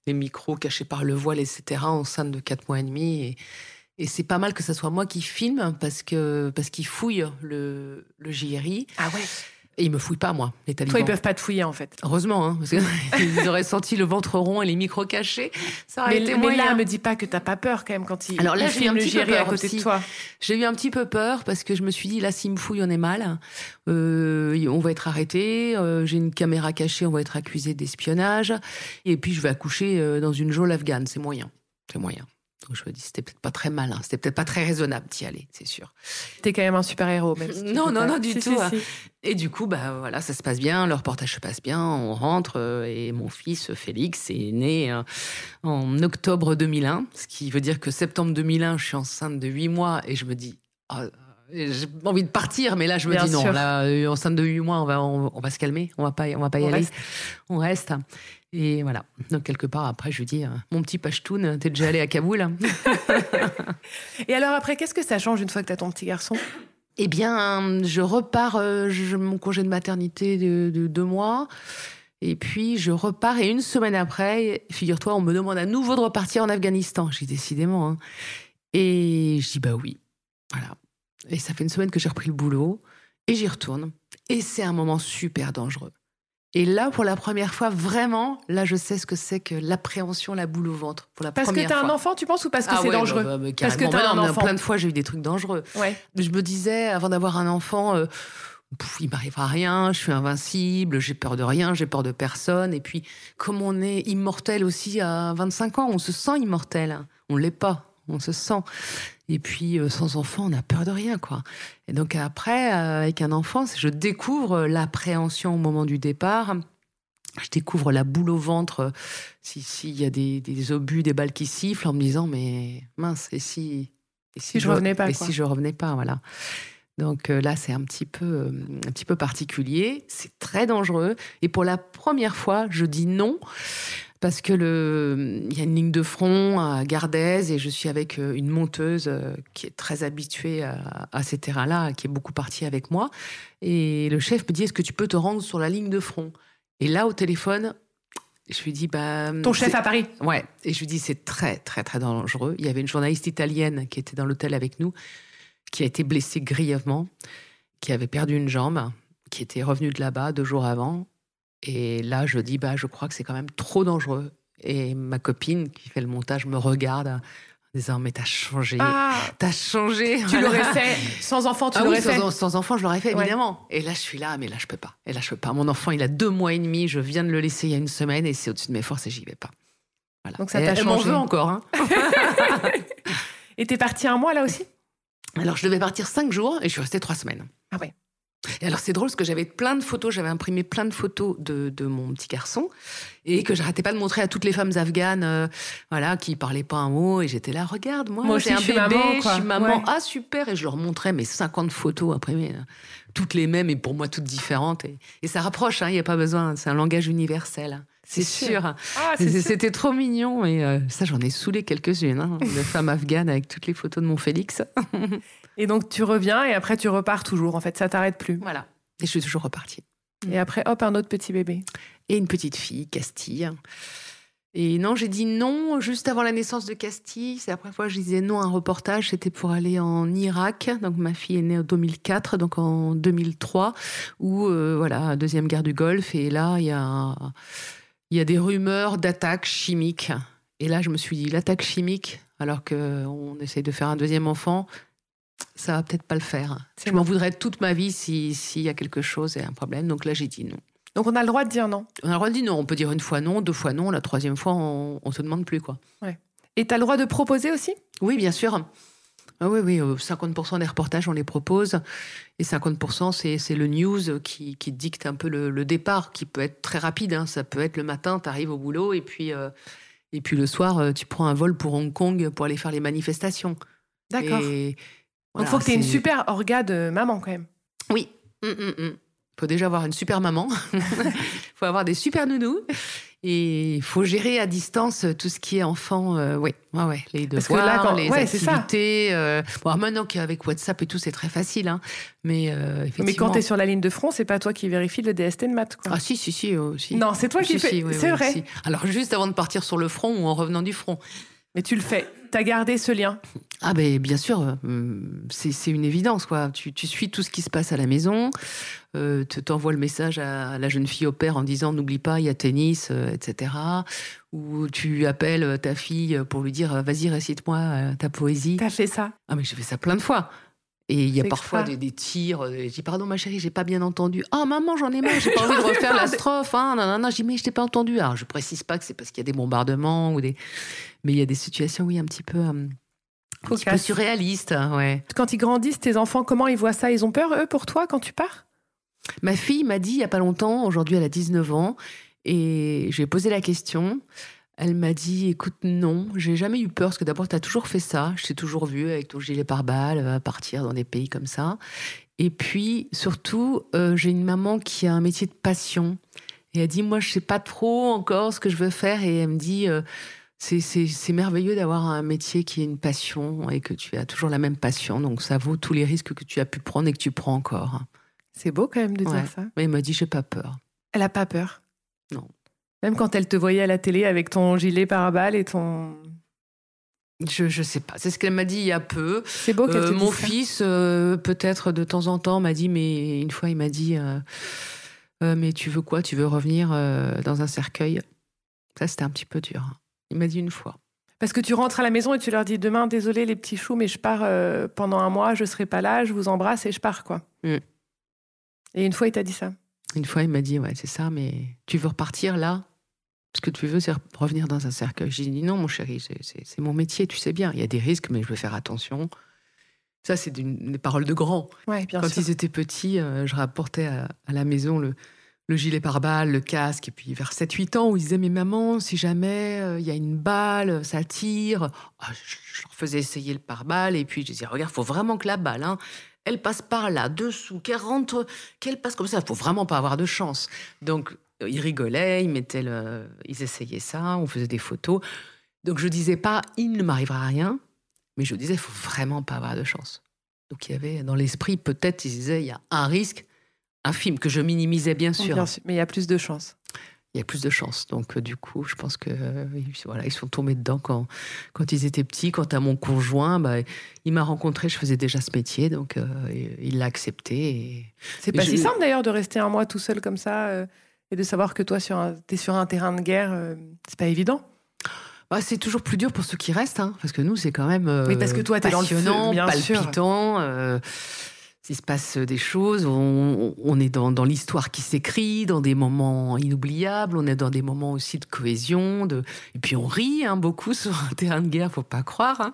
les micros cachés par le voile, etc., enceinte de 4 mois et demi. Et, c'est pas mal que ce soit moi qui filme parce que parce qu'ils fouillent le, le JRI. Ah ouais. Et ils me fouillent pas, moi, les talibans. Toi, ils peuvent pas te fouiller, en fait. Heureusement, hein, parce qu'ils [LAUGHS] auraient senti le ventre rond et les micros cachés. Ça aurait Mais, été mais moyen. là, me dis pas que t'as pas peur, quand même, quand il Alors là, j'ai eu un petit peu Jerry à peur côté aussi. de toi. J'ai eu un petit peu peur parce que je me suis dit, là, s'il me fouille, on est mal. Euh, on va être arrêté. euh, J'ai une caméra cachée, on va être accusé d'espionnage. Et puis, je vais accoucher euh, dans une geôle afghane. C'est moyen. C'est moyen. Donc, je me dis, c'était peut-être pas très malin. C'était peut-être pas très raisonnable d'y aller, c'est sûr. T'es quand même un super-héros, même. si Non, non, pas. non, du Si, tout, si, hein. Et du coup, bah voilà, ça se passe bien, le reportage se passe bien, on rentre euh, et mon fils Félix est né euh, en octobre 2001, ce qui veut dire que septembre 2001, je suis enceinte de 8 mois et je me dis, ah, j'ai envie de partir, mais là je me Bien dis non, sûr. là euh, enceinte de 8 mois, on va, on, on va se calmer, on va pas, on va pas y On aller, reste. on reste. Et voilà. Donc quelque part après, je lui dis, euh, mon petit Pashtoun, t'es déjà allé à Kaboul [LAUGHS] Et alors, après, qu'est-ce que ça change une fois que t'as ton petit garçon? Eh bien, je repars, euh, je, mon congé de maternité de, de deux mois. Et puis, je repars. Et une semaine après, figure-toi, on me demande à nouveau de repartir en Afghanistan. J'ai décidément. hein. Et je dis, bah oui. Voilà. Et ça fait une semaine que j'ai repris le boulot. Et j'y retourne. Et c'est un moment super dangereux. Et là, pour la première fois, vraiment, là, je sais ce que c'est que l'appréhension, la boule au ventre. Pour la Parce que t'as un enfant, tu penses, ou parce que Ah c'est ouais, dangereux bah, bah, Parce que t'as Bah un enfant. Plein de fois, j'ai eu des trucs dangereux Ouais. je me disais, avant d'avoir un enfant, euh, Pouf, il m'arrivera rien, je suis invincible, j'ai peur de rien, j'ai peur de personne. Et puis, comme on est immortel aussi à 25 ans, on se sent immortel. On l'est pas, on se sent. Et puis, euh, sans enfant, on a peur de rien, quoi. Et donc après, euh, avec un enfant, je découvre l'appréhension au moment du départ. Je découvre la boule au ventre euh, si s'il y a des, des obus, des balles qui sifflent, en me disant mais mince et si et Si je revenais pas, et quoi. si je revenais pas, voilà. Donc euh, là, c'est un petit peu euh, un petit peu particulier. C'est très dangereux. Et pour la première fois, je dis non parce que le il y a une ligne de front à Gardez et je suis avec euh, une monteuse euh, qui est très habituée à, à ces terrains-là, qui est beaucoup partie avec moi. Et le chef me dit est-ce que tu peux te rendre sur la ligne de front? Et là, au téléphone, je lui dis bah Ton chef à Paris? Ouais, et je lui dis c'est très très très dangereux. Il y avait une journaliste italienne qui était dans l'hôtel avec nous, qui a été blessée grièvement, qui avait perdu une jambe, qui était revenue de là-bas deux jours avant. Et là, je dis bah je crois que c'est quand même trop dangereux. Et ma copine qui fait le montage me regarde en disant mais t'as changé, Ah, t'as changé. tu l'aurais fait sans enfant, tu Ah oui, l'aurais fait. sans, sans enfant, je l'aurais fait, Ouais. évidemment. Et là, je suis là, mais là, je peux pas. Et là, je peux pas. Mon enfant, il a deux mois et demi. Je viens de le laisser il y a une semaine et c'est au-dessus de mes forces et j'y vais pas. Voilà. Donc ça t'a changé. veut encore. hein. [LAUGHS] Et t'es parti un mois là aussi? Alors, je devais partir cinq jours et je suis restée trois semaines. Ah ouais. Et alors, c'est drôle parce que j'avais plein de photos. J'avais imprimé plein de photos de, de mon petit garçon et que j'arrêtais pas de montrer à toutes les femmes afghanes, euh, voilà, qui parlaient pas un mot. Et j'étais là, regarde, moi, Moi j'ai un je suis bébé, maman, je suis maman. Ouais. Ah, super. Et je leur montrais mes 50 photos imprimées, euh, toutes les mêmes et pour moi toutes différentes. Et, et ça rapproche, hein, il n'y a pas besoin. C'est un langage universel. C'est C'est sûr. Ah. C'était trop mignon et euh, ça j'en ai saoulé quelques-unes hein, de femmes afghanes avec toutes les photos de mon Félix. [LAUGHS] Et donc tu reviens et après tu repars toujours. En fait, ça t'arrête plus. Voilà. Et je suis toujours repartie. Et après, hop, un autre petit bébé. Et une petite fille, Castille. Et non, j'ai dit non juste avant la naissance de Castille. C'est la première fois que je disais non à un reportage. C'était pour aller en Irak. Donc ma fille est née en 2004, donc en 2003, où euh, voilà deuxième guerre du Golfe. Et là, il y a il y a des rumeurs d'attaques chimiques. Et là, je me suis dit l'attaque chimique, alors qu'on essaye de faire un deuxième enfant, ça va peut-être pas le faire. Je m'en voudrais toute ma vie s'il y a quelque chose et un problème. Donc là, j'ai dit non. Donc on a le droit de dire non. On a le droit de dire non. On peut dire une fois non, deux fois non, la troisième fois, on ne se demande plus. quoi. Ouais. Et tu as le droit de proposer aussi? Oui, bien sûr. Ah oui, oui, 50% euh, des reportages, on les propose. Et 50%, c'est le news qui, dicte un peu le, départ, qui peut être très rapide. Hein. Ça peut être le matin, tu arrives au boulot, et puis, euh, et puis le soir, euh, tu prends un vol pour Hong Kong pour aller faire les manifestations. D'accord. Donc il faut que tu aies une super orga de maman quand même. Oui. Il hum, hum faut déjà avoir une super maman, il [LAUGHS] faut avoir des super nounous. Et il faut gérer à distance tout ce qui est enfant, euh, oui, ouais, ouais, les devoirs, là, quand... les activités. Euh... Bon, maintenant qu'avec WhatsApp et tout, c'est très facile, hein. mais euh, effectivement... Mais quand tu es sur la ligne de front, c'est pas toi qui vérifie le DST de maths, quoi. Ah si, si, si, aussi. Non, c'est toi qui fais, c'est vrai. Alors juste avant de partir sur le front ou en revenant du front. Mais tu le fais. Tu as gardé ce lien Ah ben bien sûr, euh, c'est une évidence quoi. Tu, suis tout ce qui se passe à la maison, euh, tu t'envoies le message à la jeune fille au père en disant n'oublie pas il y a tennis, euh, etc. Ou tu appelles ta fille pour lui dire vas-y récite-moi ta poésie. T'as fait ça Ah mais j'ai fait ça plein de fois. Et il y a parfois des, tirs. Je dis pardon ma chérie, j'ai pas bien entendu. Ah maman, j'en ai marre, j'ai pas envie de refaire la [LAUGHS] strophe. Hein, non, non, Je dis mais je t'ai pas entendu. Alors je précise pas que c'est parce qu'il y a des bombardements ou des. Mais il y a des situations, oui, un petit peu. Euh, un petit peu surréalistes, hein, ouais. Quand ils grandissent, tes enfants, comment ils voient ça? Ils ont peur, eux, pour toi, quand tu pars? Ma fille m'a dit il y a pas longtemps, aujourd'hui elle a 19 ans, et je lui ai posé la question. Elle m'a dit écoute, non, j'ai jamais eu peur parce que d'abord, tu as toujours fait ça. Je t'ai toujours vu avec ton gilet pare-balles à partir dans des pays comme ça. Et puis, surtout, euh, j'ai une maman qui a un métier de passion. Et elle dit moi, je sais pas trop encore ce que je veux faire. Et elle me dit euh, c'est merveilleux d'avoir un métier qui est une passion et que tu as toujours la même passion. Donc, ça vaut tous les risques que tu as pu prendre et que tu prends encore. C'est beau quand même de dire ça. Mais elle m'a dit j'ai pas peur. Elle a pas peur? Non. Même quand elle te voyait à la télé avec ton gilet pare-balles et ton. Je, je sais pas. C'est ce qu'elle m'a dit il y a peu. C'est beau qu'elle euh, Mon fils, euh, peut-être de temps en temps, m'a dit, mais une fois, il m'a dit euh, Mais tu veux quoi? Tu veux revenir dans un cercueil? Ça, c'était un petit peu dur. Il m'a dit une fois. Parce que tu rentres à la maison et tu leur dis Demain, désolé les petits choux, mais je pars pendant un mois, je serai pas là, je vous embrasse et je pars, quoi. Mm. Et une fois, il t'a dit ça Une fois, il m'a dit Ouais, c'est ça, mais tu veux repartir là? Ce que tu veux, c'est revenir dans un cercueil. J'ai dit non, mon chéri, c'est mon métier, tu sais bien. Il y a des risques, mais je vais faire attention. Ça, c'est des paroles de grands. Quand ils étaient petits, euh, je rapportais à, la maison le, gilet pare-balles, le casque. Et puis, vers 7-8 ans, où ils disaient Mais maman, si jamais euh, il y a une balle, ça tire. Ah, je, leur faisais essayer le pare-balles. Et puis, je disais Regarde, il faut vraiment que la balle, hein, elle passe par là, dessous, qu'elle rentre, qu'elle passe comme ça. Il faut vraiment pas avoir de chance. Donc, ils rigolaient, ils mettaient le, ils essayaient ça, on faisait des photos. Donc je disais pas il ne m'arrivera rien, mais je disais il faut vraiment pas avoir de chance. Donc il y avait dans l'esprit peut-être ils disaient il y a un risque infime que je minimisais bien sûr. mais il y a plus de chance. Il y a plus de chance. Donc euh, du coup, je pense que euh, voilà, ils sont tombés dedans quand quand ils étaient petits. Quant à mon conjoint, bah, il m'a rencontré, je faisais déjà ce métier, donc euh, il l'a accepté. C'est pas si simple d'ailleurs de rester un mois tout seul comme ça et de savoir que toi, tu es sur un terrain de guerre, euh, c'est pas évident. Bah, c'est toujours plus dur pour ceux qui restent, hein, parce que nous, c'est quand même euh, parce que toi, es dans le feu, bien palpitant. Euh, il se passe des choses, on, est dans, l'histoire qui s'écrit, dans des moments inoubliables, on est dans des moments aussi de cohésion, de... et puis on rit hein, beaucoup [LAUGHS] sur un terrain de guerre, faut pas croire. Hein.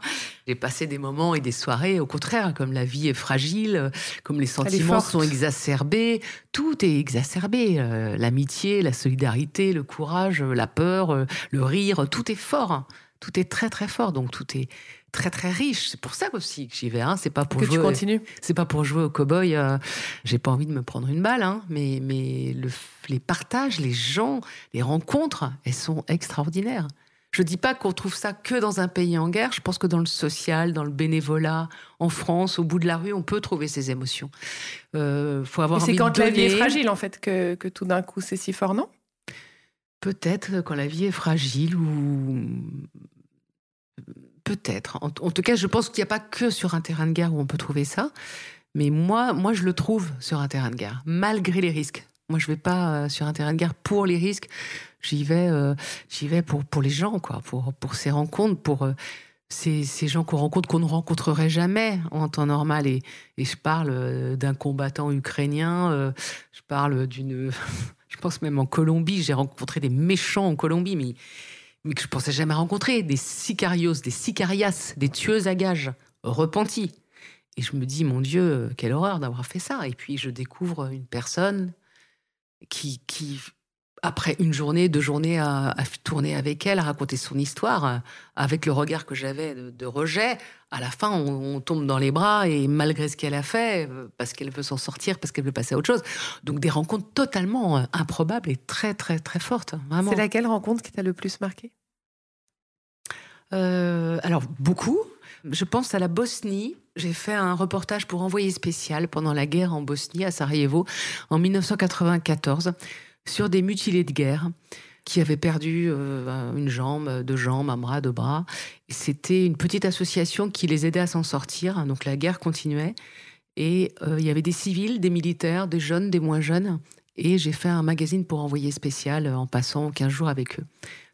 J'ai passé des moments et des soirées, au contraire, comme la vie est fragile, comme les sentiments sont exacerbés, tout est exacerbé, euh, l'amitié, la solidarité, le courage, la peur, euh, le rire, tout est fort, hein. Tout est très très fort, donc tout est très très riche. C'est pour ça aussi que j'y vais. Hein. C'est pas pour que jouer. Tu continues. C'est pas pour jouer au cow-boy. Euh, j'ai pas envie de me prendre une balle, hein. mais mais le, les partages, les gens, les rencontres, elles sont extraordinaires. Je dis pas qu'on trouve ça que dans un pays en guerre. Je pense que dans le social, dans le bénévolat, en France, au bout de la rue, on peut trouver ces émotions. Euh, faut avoir. c'est quand la vie est fragile en fait que, que tout d'un coup c'est si fort, non? Peut-être quand la vie est fragile ou peut-être. En, tout cas, je pense qu'il n'y a pas que sur un terrain de guerre où on peut trouver ça. Mais moi, moi, je le trouve sur un terrain de guerre, malgré les risques. Moi, je vais pas euh, sur un terrain de guerre pour les risques. J'y vais, euh, j'y vais pour pour les gens, quoi, pour pour ces rencontres, pour euh, ces, ces, gens qu'on rencontre qu'on ne rencontrerait jamais en temps normal. Et, et je parle d'un combattant ukrainien. je parle d'une, [LAUGHS] je pense même en Colombie. J'ai rencontré des méchants en Colombie, mais mais que je pensais jamais rencontrer, des sicarios, des sicarias, des tueuses à gages repentis. Et je me dis, mon Dieu, quelle horreur d'avoir fait ça. Et puis je découvre une personne qui après une journée, deux journées à, à, tourner avec elle, à raconter son histoire, avec le regard que j'avais de, rejet, à la fin, on, tombe dans les bras et malgré ce qu'elle a fait, parce qu'elle veut s'en sortir, parce qu'elle veut passer à autre chose. Donc des rencontres totalement euh, improbables et très, très, très fortes. C'est laquelle rencontre qui t'a le plus marqué? Euh, Alors, beaucoup. Je pense à la Bosnie. J'ai fait un reportage pour Envoyé spécial pendant la guerre en Bosnie, à Sarajevo, en 1994, sur des mutilés de guerre qui avaient perdu euh, une jambe, deux jambes, un bras, deux bras. C'était une petite association qui les aidait à s'en sortir. Donc la guerre continuait. Et euh, il y avait des civils, des militaires, des jeunes, des moins jeunes. Et j'ai fait un magazine pour envoyer spécial en passant 15 jours avec eux.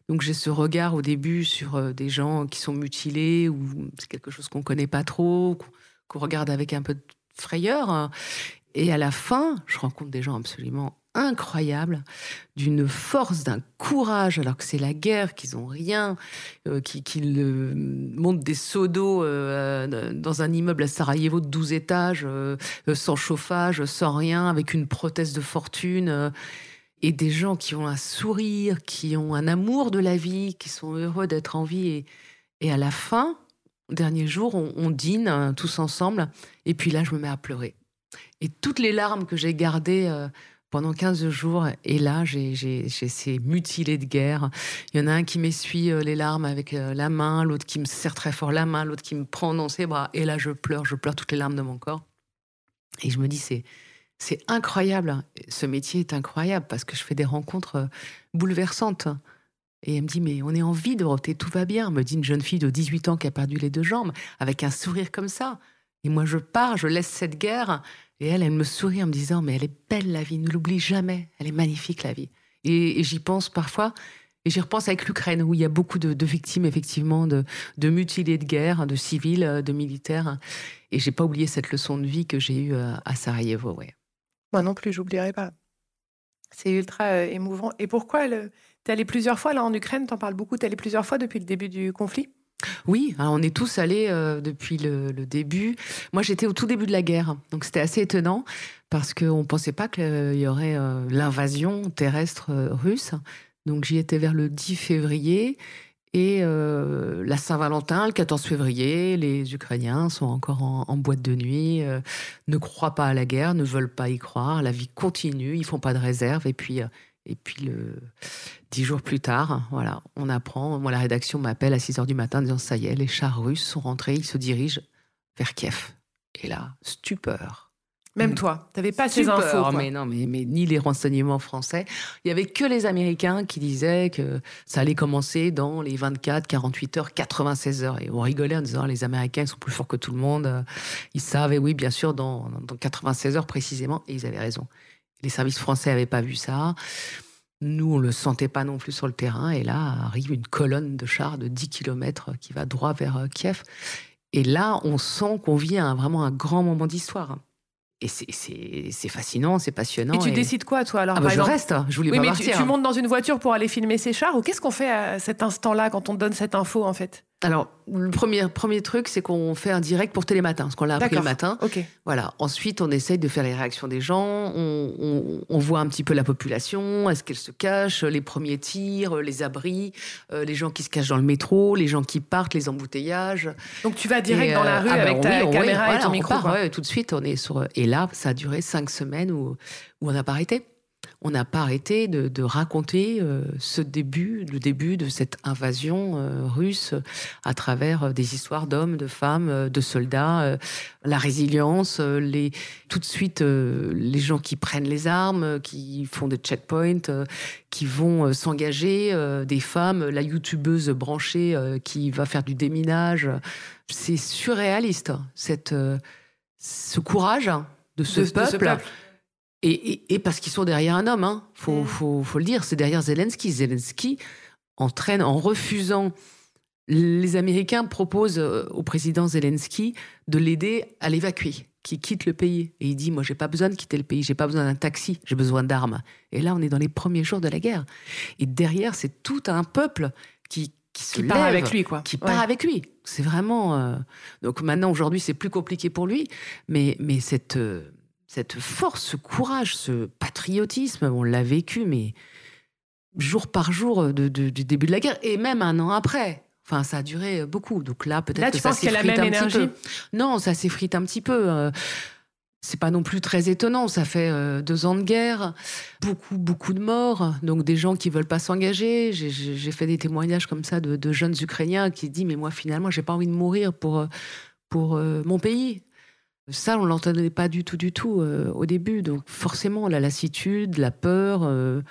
Donc j'ai ce regard au début sur euh, des gens qui sont mutilés ou c'est quelque chose qu'on connaît pas trop, qu'on regarde avec un peu de frayeur. Et à la fin, je rencontre des gens absolument incroyables, d'une force, d'un courage, alors que c'est la guerre, qu'ils ont rien, euh, qu'ils euh, montent des seaux d'eau euh, dans un immeuble à Sarajevo de 12 étages, sans chauffage, sans rien, avec une prothèse de fortune et des gens qui ont un sourire, qui ont un amour de la vie, qui sont heureux d'être en vie. Et, et, à la fin, dernier jour, on, dîne hein, tous ensemble. Et puis là, je me mets à pleurer. Et toutes les larmes que j'ai gardées euh, pendant 15 jours, et là, j'ai ces mutilés de guerre. Il y en a un qui m'essuie euh, les larmes avec euh, la main, l'autre qui me serre très fort la main, l'autre qui me prend dans ses bras. Et là, je pleure, je pleure toutes les larmes de mon corps. Et je me dis, c'est c'est incroyable. Ce métier est incroyable parce que je fais des rencontres bouleversantes. Et elle me dit, mais on est en vie, Dorothée, tout va bien, me dit une jeune fille de 18 ans qui a perdu les deux jambes, avec un sourire comme ça. Et moi, je pars, je laisse cette guerre, et elle, elle me sourit en me disant, mais elle est belle la vie, ne l'oublie jamais, elle est magnifique la vie. Et, j'y pense parfois, et j'y repense avec l'Ukraine, où il y a beaucoup de, victimes, effectivement, de, mutilés de guerre, de civils, de militaires. Et j'ai pas oublié cette leçon de vie que j'ai eue euh, à Sarajevo. Moi non plus, j'oublierai pas. C'est ultra euh, émouvant. Et pourquoi Tu es allé plusieurs fois là en Ukraine, tu en parles beaucoup, tu es allé plusieurs fois depuis le début du conflit? Oui, on est tous allés euh, depuis le, début. Moi, j'étais au tout début de la guerre, donc c'était assez étonnant parce qu'on ne pensait pas qu'il y aurait euh, l'invasion terrestre russe. Donc j'y étais vers le 10 février et euh, la Saint-Valentin, le 14 février, les Ukrainiens sont encore en, boîte de nuit, euh, ne croient pas à la guerre, ne veulent pas y croire. La vie continue, ils font pas de réserve. Et puis, euh, et puis le dix jours plus tard, voilà, on apprend. Moi, la rédaction m'appelle à 6 heures du matin, en disant ça y est, les chars russes sont rentrés, ils se dirigent vers Kiev. Et là, stupeur. Même toi, tu n'avais pas ces infos. Mais non, mais, mais, ni les renseignements français. Il y avait que les Américains qui disaient que ça allait commencer dans les 24, 48 heures, 96 heures. Et on rigolait en disant les Américains sont plus forts que tout le monde. Ils savent, et oui, bien sûr, dans, dans 96 heures précisément. Et ils avaient raison. Les services français n'avaient pas vu ça. Nous, on le sentait pas non plus sur le terrain. Et là arrive une colonne de chars de 10 km qui va droit vers euh, Kiev. Et là, on sent qu'on vit un, vraiment un grand moment d'histoire et c'est fascinant, c'est passionnant. Et tu décides quoi, toi alors ah bah, Je reste, je voulais oui, pas mais partir. Tu, tu, montes dans une voiture pour aller filmer ces chars ou qu'est-ce qu'on fait à cet instant-là quand on donne cette info en fait? Alors, le premier, premier truc, c'est qu'on fait un direct pour Télématin, ce qu'on l'a appris le matin. Ok. Voilà. Ensuite, on essaye de faire les réactions des gens. On, on, voit un petit peu la population. Est-ce qu'elle se cache? Les premiers tirs, les abris, euh, les gens qui se cachent dans le métro, les gens qui partent, les embouteillages. Donc, tu vas direct dans la euh, rue ah bah avec ta caméra et ton micro. Part, tout de suite, on est sur. Et là, ça a duré cinq semaines où, où on n'a pas arrêté on n'a pas arrêté de, raconter euh, ce début, le début de cette invasion euh, russe à travers des histoires d'hommes, de femmes, de soldats, la résilience, les, tout de suite les gens qui prennent les armes, qui font des checkpoints, qui vont s'engager, des femmes, la youtubeuse branchée qui va faire du déminage. C'est surréaliste, cette, ce courage de ce peuple. Et, parce qu'ils sont derrière un homme, hein. faut, mm. faut, faut, le dire, c'est derrière Zelensky. Zelensky entraîne en refusant. Les Américains proposent euh, au président Zelensky de l'aider à l'évacuer, qui quitte le pays. Et il dit Moi, j'ai pas besoin de quitter le pays, j'ai pas besoin d'un taxi, j'ai besoin d'armes. Et là, on est dans les premiers jours de la guerre. Et derrière, c'est tout un peuple qui, qui se part avec lui, quoi. Qui part avec lui. C'est vraiment. Euh, donc maintenant, aujourd'hui, c'est plus compliqué pour lui, mais, mais cette. Euh, cette force, ce courage, ce patriotisme, on l'a vécu, mais jour par jour du début de la guerre, et même un an après. Enfin, ça a duré beaucoup. Donc là, peut-être que tu ça a la même énergie Non, ça s'effrite un petit peu. Euh, c'est pas non plus très étonnant. Ça fait euh, deux ans de guerre, beaucoup, beaucoup de morts. Donc des gens qui veulent pas s'engager. J'ai fait des témoignages comme ça de, jeunes Ukrainiens qui disent mais moi finalement j'ai pas envie de mourir pour euh, pour mon pays. Ça, on l'entendait pas du tout, du tout euh, au début. Donc forcément, la lassitude, la peur, euh,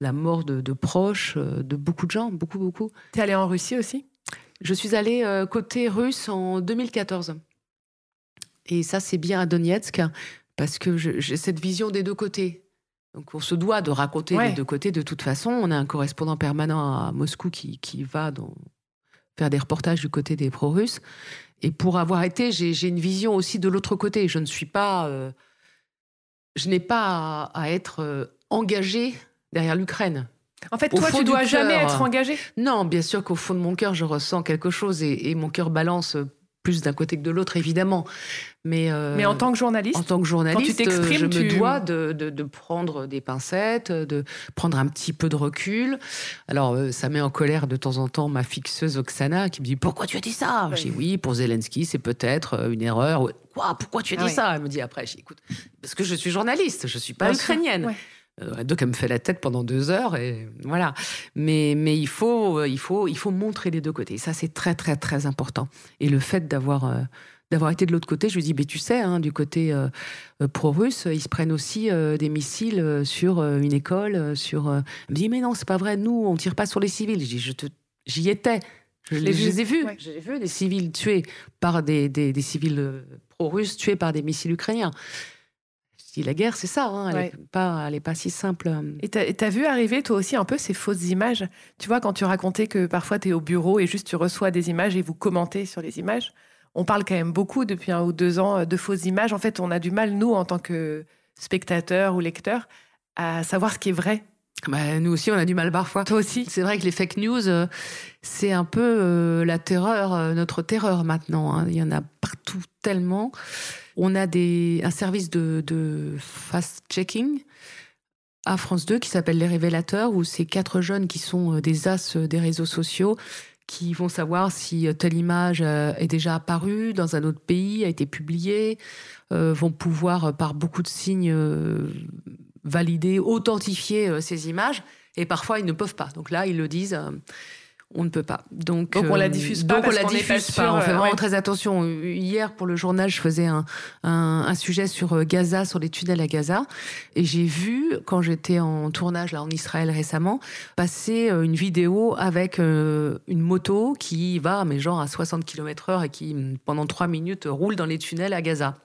la mort de, proches, euh, de beaucoup de gens, beaucoup, beaucoup. T'es allée en Russie aussi? Je suis allée côté russe en 2014. Et ça, c'est bien à Donetsk, parce que j'ai cette vision des deux côtés. Donc on se doit de raconter les deux côtés de toute façon. On a un correspondant permanent à Moscou qui, qui va dans, faire des reportages du côté des pro-russes. Et pour avoir été, j'ai une vision aussi de l'autre côté. Je ne suis pas, euh, je n'ai pas à, être euh, engagé derrière l'Ukraine. En fait, toi, tu dois jamais être engagé. Non, bien sûr qu'au fond de mon cœur, je ressens quelque chose et, et mon cœur balance plus d'un côté que de l'autre, évidemment. Mais, euh, Mais en tant que journaliste, en tant que journaliste, je me dois de, de, prendre des pincettes, de prendre un petit peu de recul. Alors, euh, ça met en colère de temps en temps ma fixeuse Oksana qui me dit Pourquoi tu as dit ça? Je dis Oui, pour Zelensky, c'est peut-être euh, une erreur. Quoi? Pourquoi tu as ah dit ça? Elle me dit après. Je dis Écoute, parce que je suis journaliste, je ne suis pas ukrainienne. Donc elle me fait la tête pendant deux heures et voilà. Mais mais il faut il faut il faut montrer les deux côtés. Ça c'est très très très important. Et le fait d'avoir d'avoir été de l'autre côté, je lui dis, mais tu sais, hein, du côté euh, euh, pro-russe, ils se prennent aussi euh, des missiles sur une école, sur. Elle me dit, mais non, c'est pas vrai, nous, on tire pas sur les civils. Je dis, je te, j'y étais. Je, les, ai vus. J'ai vu des civils tués par des, des, civils pro-russes tués par des missiles ukrainiens. Je dis, la guerre, c'est ça, hein, elle n'est pas, elle est pas si simple. Et tu as vu arriver, toi aussi, un peu ces fausses images? Tu vois, quand tu racontais que parfois tu es au bureau et juste tu reçois des images et vous commentez sur les images, on parle quand même beaucoup depuis un ou deux ans euh, de fausses images. En fait, on a du mal, nous, en tant que spectateurs ou lecteurs, à savoir ce qui est vrai. Bah, nous aussi, on a du mal parfois. Toi aussi. C'est vrai que les fake news, euh, c'est un peu euh, la terreur, notre terreur maintenant. Hein. Il y en a partout tellement. On a un service de, fast-checking à France 2 qui s'appelle Les Révélateurs, où c'est quatre jeunes qui sont des as des réseaux sociaux qui vont savoir si euh, telle image euh, est déjà apparue dans un autre pays, a été publiée, euh, vont pouvoir, par beaucoup de signes, valider, authentifier ces images. Et parfois, ils ne peuvent pas. Donc là, ils le disent on ne peut pas. Donc, donc on la diffuse pas. Donc on la diffuse pas. on fait vraiment très attention. Hier pour le journal, je faisais un, un, sujet sur euh, Gaza, sur les tunnels à Gaza, et j'ai vu quand j'étais en tournage là en Israël récemment passer euh, une vidéo avec euh, une moto qui va mais genre à 60 km/h et qui pendant trois minutes roule dans les tunnels à Gaza.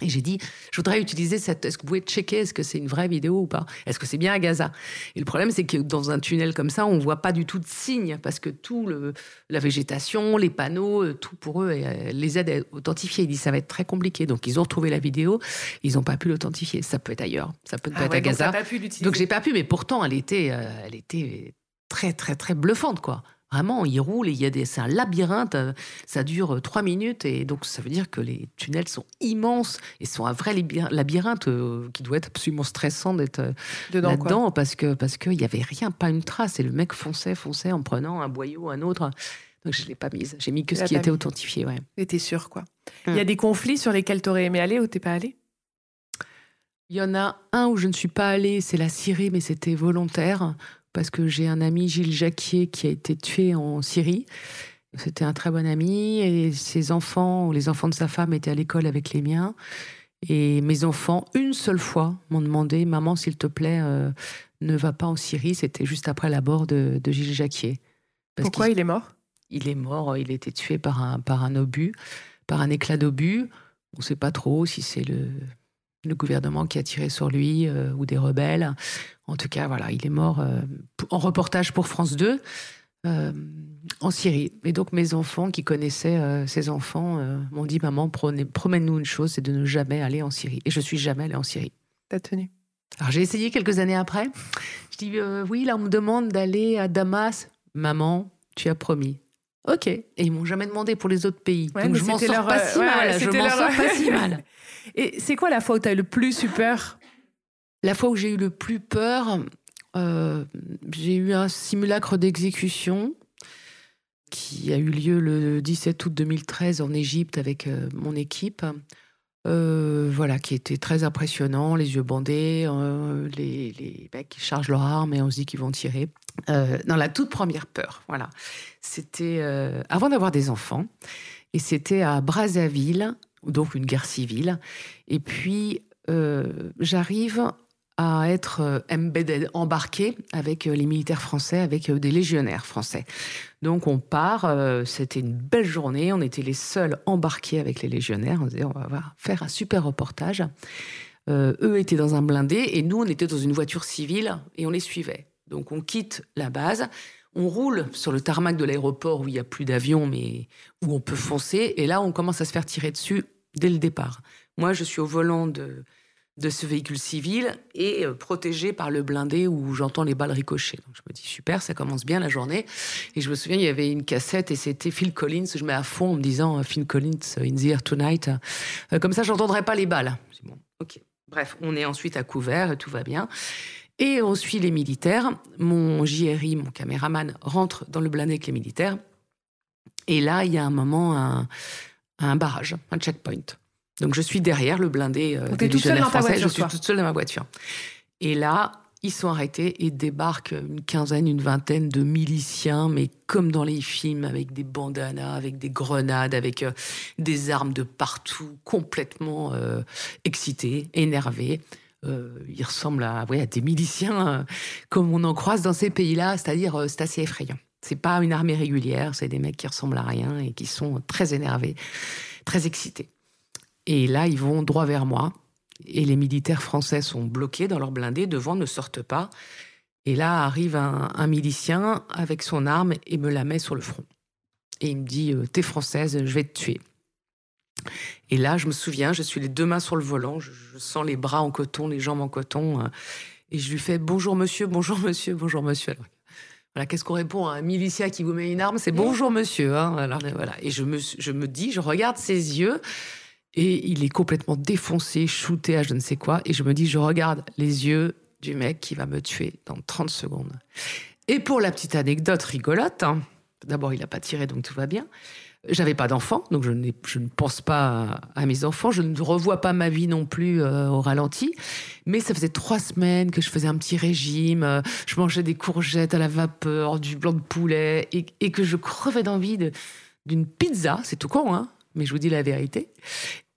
Et j'ai dit, je voudrais utiliser cette. Est-ce que vous pouvez checker Est-ce que c'est une vraie vidéo ou pas? Est-ce que c'est bien à Gaza? Et le problème, c'est que dans un tunnel comme ça, on voit pas du tout de signes parce que tout le, la végétation, les panneaux, euh, tout pour eux euh, les aide à authentifier. Il dit ça va être très compliqué. Donc ils ont retrouvé la vidéo, ils n'ont pas pu l'authentifier. Ça peut être ailleurs, ça peut, ah être à Gaza. Donc j'ai pas pu, mais pourtant elle était, euh, elle était très très très bluffante quoi. Vraiment, il roule et il y a des, c'est un labyrinthe. Euh, ça dure euh, trois minutes et donc ça veut dire que les tunnels sont immenses et sont un vrai labyrinthe euh, qui doit être absolument stressant d'être là-dedans parce que parce qu'il y avait rien, pas une trace et le mec fonçait, fonçait en prenant un boyau, un autre. Donc je l'ai pas mise. J'ai mis que ce qui était authentifié. Ouais. Et t'es sûr quoi Il y a hum. des conflits sur lesquels t'aurais aimé aller ou t'es pas allé? Il y en a un où je ne suis pas allée, c'est la Syrie, mais c'était volontaire, parce que j'ai un ami, Gilles Jacquier, qui a été tué en Syrie. C'était un très bon ami, et ses enfants, ou les enfants de sa femme, étaient à l'école avec les miens. Et mes enfants, une seule fois, m'ont demandé Maman, s'il te plaît, euh, ne va pas en Syrie. C'était juste après la mort de, Gilles Jacquier. Pourquoi il, est mort? Il est mort, il a été tué par un, par un obus, par un éclat d'obus. On ne sait pas trop si c'est le, le gouvernement qui a tiré sur lui euh, ou des rebelles. En tout cas, voilà, il est mort euh, en reportage pour France 2 euh, en Syrie. Et donc mes enfants qui connaissaient ces enfants m'ont dit maman, promène-nous une chose, c'est de ne jamais aller en Syrie. Et je suis jamais allée en Syrie. T'as tenu. Alors j'ai essayé quelques années après. Je dis oui, là on me demande d'aller à Damas. Maman, tu as promis. Ok. Et ils m'ont jamais demandé pour les autres pays. donc je m'en sors pas si mal. Je m'en sors pas si mal. Et c'est quoi la fois où tu as eu le plus eu peur? La fois où j'ai eu le plus peur, euh, j'ai eu un simulacre d'exécution qui a eu lieu le 17 août 2013 en Égypte avec euh, mon équipe. Euh, voilà, qui était très impressionnant, les yeux bandés, les, les, mecs qui chargent leur arme et on se dit qu'ils vont tirer. dans la toute première peur, voilà. C'était avant d'avoir des enfants, et c'était à Brazzaville, donc une guerre civile. Et puis, euh, j'arrive à être euh, embarqué avec euh, les militaires français, avec des légionnaires français. Donc on part, c'était une belle journée, on était les seuls embarqués avec les légionnaires, on disait on va faire un super reportage. eux étaient dans un blindé et nous on était dans une voiture civile et on les suivait. Donc on quitte la base, on roule sur le tarmac de l'aéroport où il n'y a plus d'avions, mais où on peut foncer. Et là, on commence à se faire tirer dessus dès le départ. Moi, je suis au volant de, ce véhicule civil et euh, protégé par le blindé où j'entends les balles ricocher. Donc je me dis super, ça commence bien la journée. Et je me souviens, il y avait une cassette et c'était Phil Collins. Je mets à fond en me disant Phil Collins, In the Air Tonight. Euh, comme ça, j'entendrai pas les balles. bon, ok. Bref, on est ensuite à couvert tout va bien. Et on suit les militaires. Mon JRI, mon caméraman, rentre dans le blindé avec les militaires. Et là, il y a un moment, un, un barrage, un checkpoint. Donc je suis derrière le blindé euh, des légionnaires français. je suis toute seule dans ma voiture. Et là, ils sont arrêtés et débarquent une quinzaine, une vingtaine de miliciens, mais comme dans les films, avec des bandanas, avec des grenades, avec euh, des armes de partout, complètement euh, excités, énervés. Euh, ils ressemblent à, à des miliciens euh, comme on en croise dans ces pays-là, c'est-à-dire euh, c'est assez effrayant. C'est pas une armée régulière, c'est des mecs qui ressemblent à rien et qui sont très énervés, très excités. Et là, ils vont droit vers moi. Et les militaires français sont bloqués dans leur blindé, devant ne sortent pas. Et là arrive un, un, milicien avec son arme et me la met sur le front. Et il me dit T'es française, je vais te tuer. Et là, je me souviens, je suis les deux mains sur le volant, je, sens les bras en coton, les jambes en coton, euh, et je lui fais bonjour monsieur, bonjour monsieur, bonjour monsieur. voilà, qu'est-ce qu'on répond à un milicien qui vous met une arme? C'est bonjour monsieur. Hein. Alors, voilà. Et je me, je me dis, je regarde ses yeux, et il est complètement défoncé, shooté à je ne sais quoi, et je me dis, je regarde les yeux du mec qui va me tuer dans 30 secondes. Et pour la petite anecdote rigolote, hein, d'abord il n'a pas tiré, donc tout va bien. J'avais pas d'enfants, donc je, je, ne pense pas à, mes enfants. Je ne revois pas ma vie non plus euh, au ralenti. Mais ça faisait trois semaines que je faisais un petit régime. Euh, je mangeais des courgettes à la vapeur, du blanc de poulet, et, que je crevais d'envie d'une pizza. C'est tout con, hein Mais je vous dis la vérité.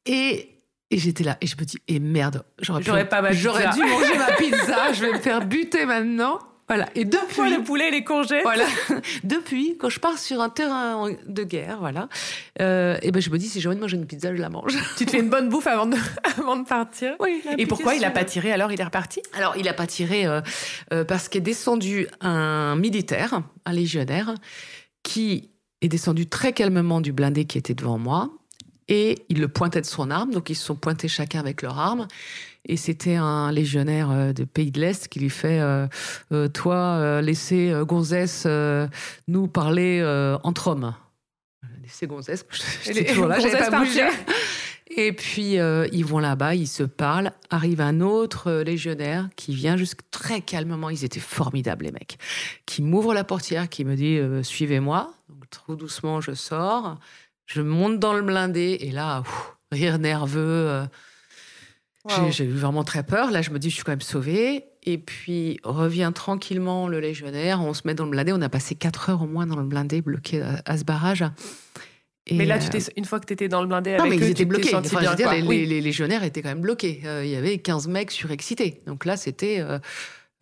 Et, et j'étais là, et je me dis, et merde, j'aurais, j'aurais dû manger ma pizza. je vais me faire buter maintenant. Voilà. Et depuis le poulet, les congés. Voilà. [LAUGHS] depuis, quand je pars sur un terrain de guerre, voilà, euh, et ben je me dis si j'ai envie de manger une pizza, je la mange. [LAUGHS] Tu te fais une bonne bouffe avant de, [LAUGHS] avant de partir. Oui. Et pourquoi il a pas tiré alors? Il est reparti? Alors il a pas tiré euh, euh, parce qu'est descendu un militaire, un légionnaire, qui est descendu très calmement du blindé qui était devant moi et il le pointait de son arme. Donc ils se sont pointés chacun avec leur arme. Et c'était un légionnaire euh, de pays de l'Est qui lui fait euh, euh, Toi, laissez Gonzès nous parler entre hommes. Laissez Gonzès, j'étais toujours là, j'avais pas bougé. Et puis ils vont là-bas, ils se parlent. Arrive un autre légionnaire qui vient juste très calmement. Ils étaient formidables les mecs. Qui m'ouvre la portière, qui me dit suivez-moi. Donc trop doucement, je sors. Je monte dans le blindé et là, rire nerveux. J'ai eu vraiment très peur. Là, je me dis, je suis quand même sauvée. Et puis, revient tranquillement le légionnaire. On se met dans le blindé. On a passé quatre heures au moins dans le blindé, bloqué à, ce barrage. mais là, tu euh, une fois que tu étais dans le blindé avec non, mais ils étaient bloqués. les, légionnaires étaient quand même bloqués. Euh, il y avait 15 mecs surexcités. Donc là, c'était euh,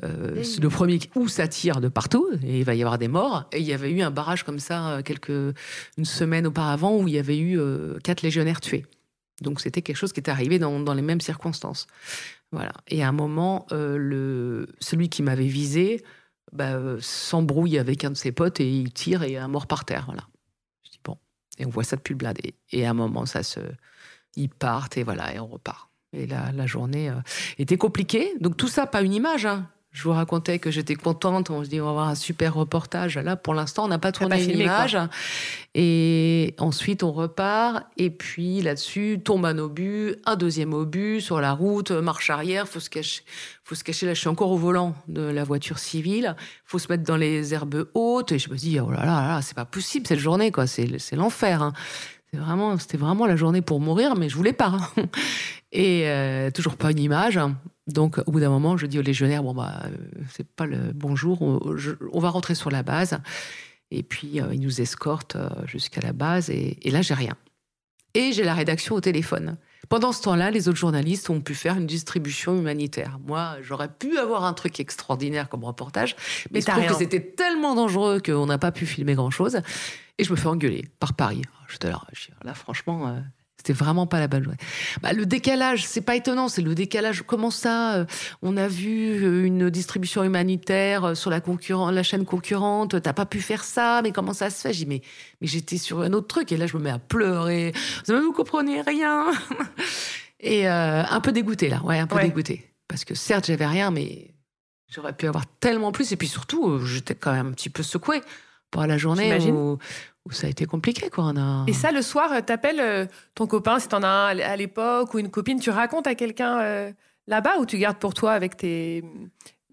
le premier où ça tire de partout et il va y avoir des morts. Et il y avait eu un barrage comme ça quelques une semaine auparavant où il y avait eu quatre légionnaires tués. Donc c'était quelque chose qui était arrivé dans, les mêmes circonstances. Voilà. Et à un moment, euh, le, celui qui m'avait visé bah, euh, s'embrouille avec un de ses potes et il tire et il est mort par terre. Voilà. Je dis bon. Et on voit ça depuis le blindé. Et à un moment, ça se, ils partent et voilà, et on repart. Et la, la journée euh, était compliquée. Donc tout ça, pas une image. Hein. Je vous racontais que j'étais contente. On se dit, on va avoir un super reportage. Là, pour l'instant, on n'a pas tourné une image. Et ensuite, on repart. Et puis, là-dessus, tombe un obus, un deuxième obus sur la route, marche arrière. Faut se cacher. Faut se cacher. Là, je suis encore au volant de la voiture civile. Faut se mettre dans les herbes hautes. Et je me dis, oh là là, là c'est pas possible cette journée, quoi. C'est, l'enfer. Hein. Vraiment, c'était vraiment la journée pour mourir, mais je voulais pas. [LAUGHS] Et euh, toujours pas une image. Donc, au bout d'un moment, je dis aux légionnaires, bon, bah, euh, c'est pas le bonjour, on, va rentrer sur la base. Et puis, euh, ils nous escortent euh, jusqu'à la base. Et, là, j'ai rien. Et j'ai la rédaction au téléphone. Pendant ce temps-là, les autres journalistes ont pu faire une distribution humanitaire. Moi, j'aurais pu avoir un truc extraordinaire comme reportage, mais, je trouve que c'était tellement dangereux qu'on n'a pas pu filmer grand-chose. Et je me fais engueuler par Paris. J'étais là, là, franchement, c'était vraiment pas la bonne journée. Bah, le décalage, c'est pas étonnant, c'est le décalage. Comment ça euh, On a vu euh, une distribution humanitaire euh, sur la, la chaîne concurrente, t'as pas pu faire ça, mais comment ça se fait? J'ai mais, mais j'étais sur un autre truc, et là je me mets à pleurer. Vous comprenez rien [LAUGHS] Et un peu dégoûté là, ouais, un peu dégoûté. Parce que certes, j'avais rien, mais j'aurais pu avoir tellement plus. Et puis surtout, j'étais quand même un petit peu secouée par la journée où, ça a été compliqué. Quoi. Et ça, le soir, euh, t'appelles euh, ton copain, si t'en as un à l'époque, ou une copine, tu racontes à quelqu'un euh, là-bas ou tu gardes pour toi avec tes,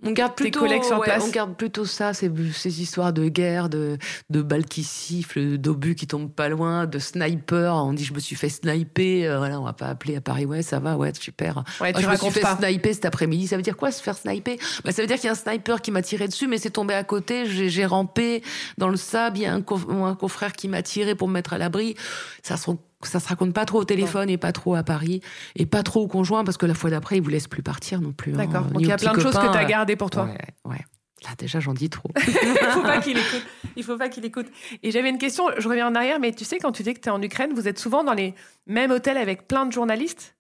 on garde plutôt, on garde plutôt ça, ces, ces histoires de guerre, de, de balles qui sifflent, d'obus qui tombent pas loin, de sniper. On dit je me suis fait sniper. Euh, voilà, on va pas appeler à Paris. Ouais, ça va, ouais, super. Ouais, tu je me suis fait sniper cet après-midi. Ça veut dire quoi se faire sniper? Bah, Ça veut dire qu'il y a un sniper qui m'a tiré dessus, mais c'est tombé à côté. J'ai rampé dans le sable. Il y a un, un confrère qui m'a tiré pour me mettre à l'abri. Ça se ça se raconte pas trop au téléphone et pas trop à Paris et pas trop au conjoint parce que la fois d'après, il vous laisse plus partir non plus. Hein, D'accord. Donc il y a plein de choses que tu as gardées pour toi. Ouais, ouais. Là, déjà, j'en dis trop. [LAUGHS] il faut pas qu'il écoute. [LAUGHS] Il faut pas qu'il écoute. Et j'avais une question, je reviens en arrière, mais tu sais, quand tu dis que tu es en Ukraine, vous êtes souvent dans les mêmes hôtels avec plein de journalistes?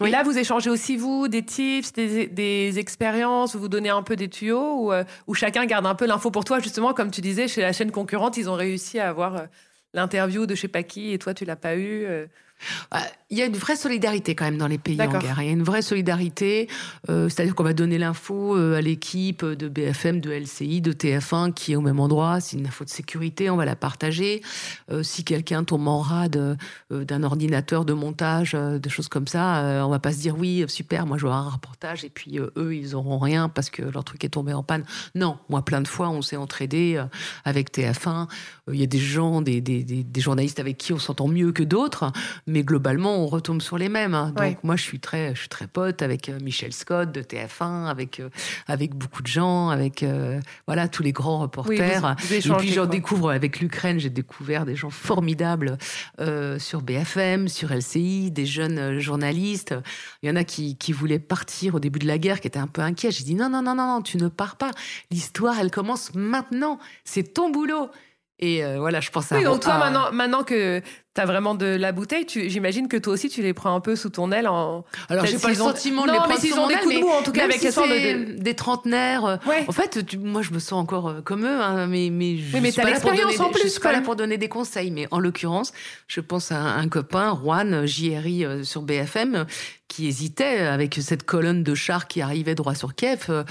Oui. Et là, vous échangez aussi, vous, des tips, des, des expériences, vous vous donnez un peu des tuyaux, ou, euh, chacun garde un peu l'info pour toi, justement, comme tu disais, chez la chaîne concurrente, ils ont réussi à avoir euh, l'interview de je sais pas qui, et toi, tu l'as pas eu. Bah, il y a une vraie solidarité quand même dans les pays en guerre. Il y a une vraie solidarité, euh, c'est-à-dire qu'on va donner l'info euh, à l'équipe de BFM, de LCI, de TF1 qui est au même endroit. C'est une info de sécurité, on va la partager. Euh, si quelqu'un tombe en rade d'un ordinateur de montage, des choses comme ça, on va pas se dire oui super, moi je vais avoir un reportage et puis eux ils auront rien parce que leur truc est tombé en panne. Non, moi plein de fois on s'est entraidé avec TF1. Il y a des gens, des, des, des journalistes avec qui on s'entend mieux que d'autres mais globalement, on retombe sur les mêmes. Hein. Donc moi, je suis très, je suis très pote avec euh, Michel Scott de TF1, avec euh, avec beaucoup de gens, avec euh, voilà tous les grands reporters. et puis j'en découvre avec l'Ukraine, j'ai découvert des gens formidables sur BFM, sur LCI, des jeunes journalistes. Il y en a qui, qui voulaient partir au début de la guerre, qui étaient un peu inquiets. J'ai dit non non non non non, tu ne pars pas. L'histoire, elle commence maintenant. C'est ton boulot. Et voilà, je pense à. Oui, donc toi, maintenant, maintenant que T'as vraiment de la bouteille. J'imagine que toi aussi, tu les prends un peu sous ton aile. En... Alors, j'ai pas le sentiment de les prendre sous mon aile, mais en tout cas, avec des trentenaires. Euh, en fait, moi, je me sens encore euh, comme eux, hein, mais mais je mais suis pas là pour donner. En plus, je suis pas là pour donner des conseils, mais en l'occurrence, je pense à un, copain, Juan JRI euh, sur BFM, qui hésitait avec cette colonne de chars qui arrivait droit sur Kiev.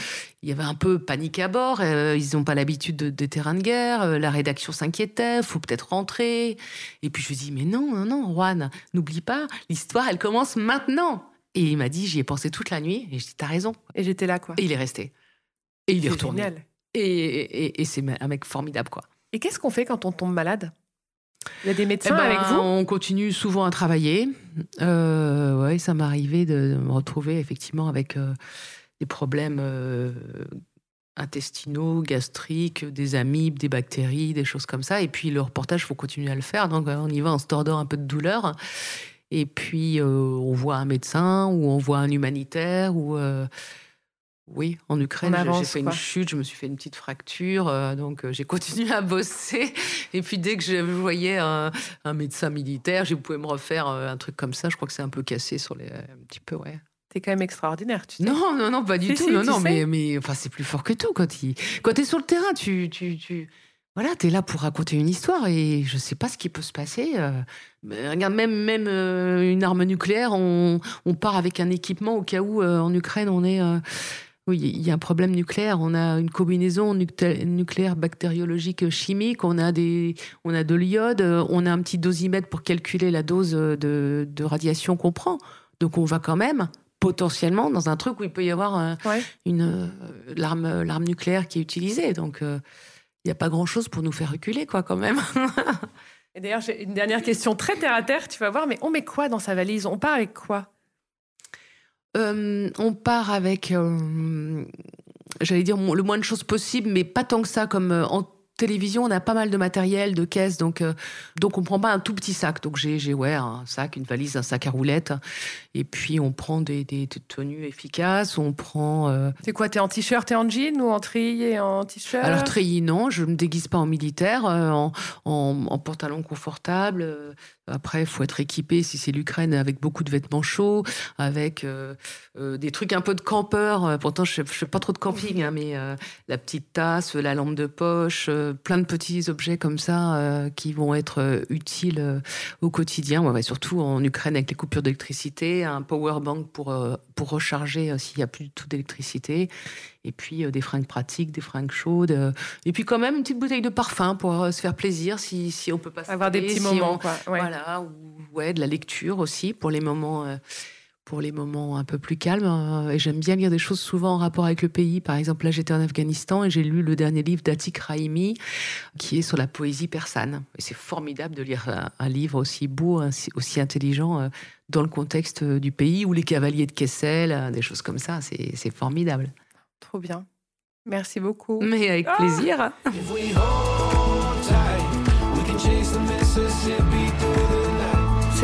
Il y avait un peu panique à bord. Ils n'ont pas l'habitude des terrains de guerre. La rédaction s'inquiétait. Faut peut-être rentrer. Et puis je lui dis mais non, non, non, Juan, n'oublie pas, l'histoire, elle commence maintenant. Et il m'a dit, j'y ai pensé toute la nuit, et je dit, t'as raison. Et j'étais là, quoi. Et il est resté. Et il est, retourné. Et, et, c'est un mec formidable, quoi. Et qu'est-ce qu'on fait quand on tombe malade? Il y a des médecins eh ben, avec vous? On continue souvent à travailler. Euh, oui, ça m'arrivait de, me retrouver effectivement avec des problèmes intestinaux, gastriques, des amibes, des bactéries, des choses comme ça. Et puis le reportage, il faut continuer à le faire. Donc on y va en se tordant un peu de douleur. Et puis on voit un médecin ou on voit un humanitaire ou oui, en Ukraine, j'ai fait une chute, je me suis fait une petite fracture, euh, donc euh, j'ai [LAUGHS] continué à bosser. Et puis dès que je voyais un, médecin militaire, je pouvais me refaire euh, un truc comme ça. Je crois que c'est un peu cassé sur les, un petit peu, ouais. T'es quand même extraordinaire, tu. Non, non, non, pas du tout. non, non, mais, mais enfin, c'est plus fort que tout quand il, quand t'es sur le terrain, tu, tu, tu voilà, tu es là pour raconter une histoire et je sais pas ce qui peut se passer. regarde, même, même une arme nucléaire, on, on, part avec un équipement au cas où en Ukraine on est oui, il y a un problème nucléaire. On a une combinaison nucléaire bactériologique chimique. On a des, on a de l'iode. On a un petit dosimètre pour calculer la dose de, radiation qu'on prend. Donc on va quand même potentiellement dans un truc où il peut y avoir euh, une euh, l'arme, l'arme nucléaire qui est utilisée. Donc euh, il n'y a pas grand chose pour nous faire reculer, quoi, quand même. [LAUGHS] Et d'ailleurs, j'ai une dernière question très terre à terre. Tu vas voir, mais on met quoi dans sa valise? On part avec quoi? Euh, on part avec, euh, j'allais dire, le moins de choses possible, mais pas tant que ça, comme euh, en télévision, on a pas mal de matériel, de caisses, donc euh, donc on prend pas un tout petit sac. Donc j'ai j'ai ouais un sac, une valise, un sac à roulettes, et puis on prend des, des, tenues efficaces. On prend. Euh, C'est quoi T'es en t-shirt et en jean ou en treillis et en t-shirt? Alors treillis non, je me déguise pas en militaire, euh, en, en, pantalon confortable. Après, il faut être équipé si c'est l'Ukraine avec beaucoup de vêtements chauds, avec des trucs un peu de campeur. Pourtant, je, je fais pas trop de camping, hein, mais la petite tasse, la lampe de poche plein de petits objets comme ça euh, qui vont être euh, utiles euh, au quotidien, ouais, surtout en Ukraine avec les coupures d'électricité, un power bank pour, pour recharger s'il n'y a plus du tout d'électricité, et puis des fringues pratiques, des fringues chaudes, et puis quand même une petite bouteille de parfum pour se faire plaisir si, si on peut pas avoir des petits moments, voilà, ou ouais, de la lecture aussi pour les moments pour les moments un peu plus calmes. Hein. Et j'aime bien lire des choses souvent en rapport avec le pays. Par exemple, là, j'étais en Afghanistan et j'ai lu le dernier livre d'Atik Raimi, qui est sur la poésie persane. Et c'est formidable de lire un, livre aussi beau, aussi intelligent euh, dans le contexte euh, du pays, ou les cavaliers de Kessel, euh, des choses comme ça. C'est formidable. Trop bien. Merci beaucoup. Mais avec ah plaisir.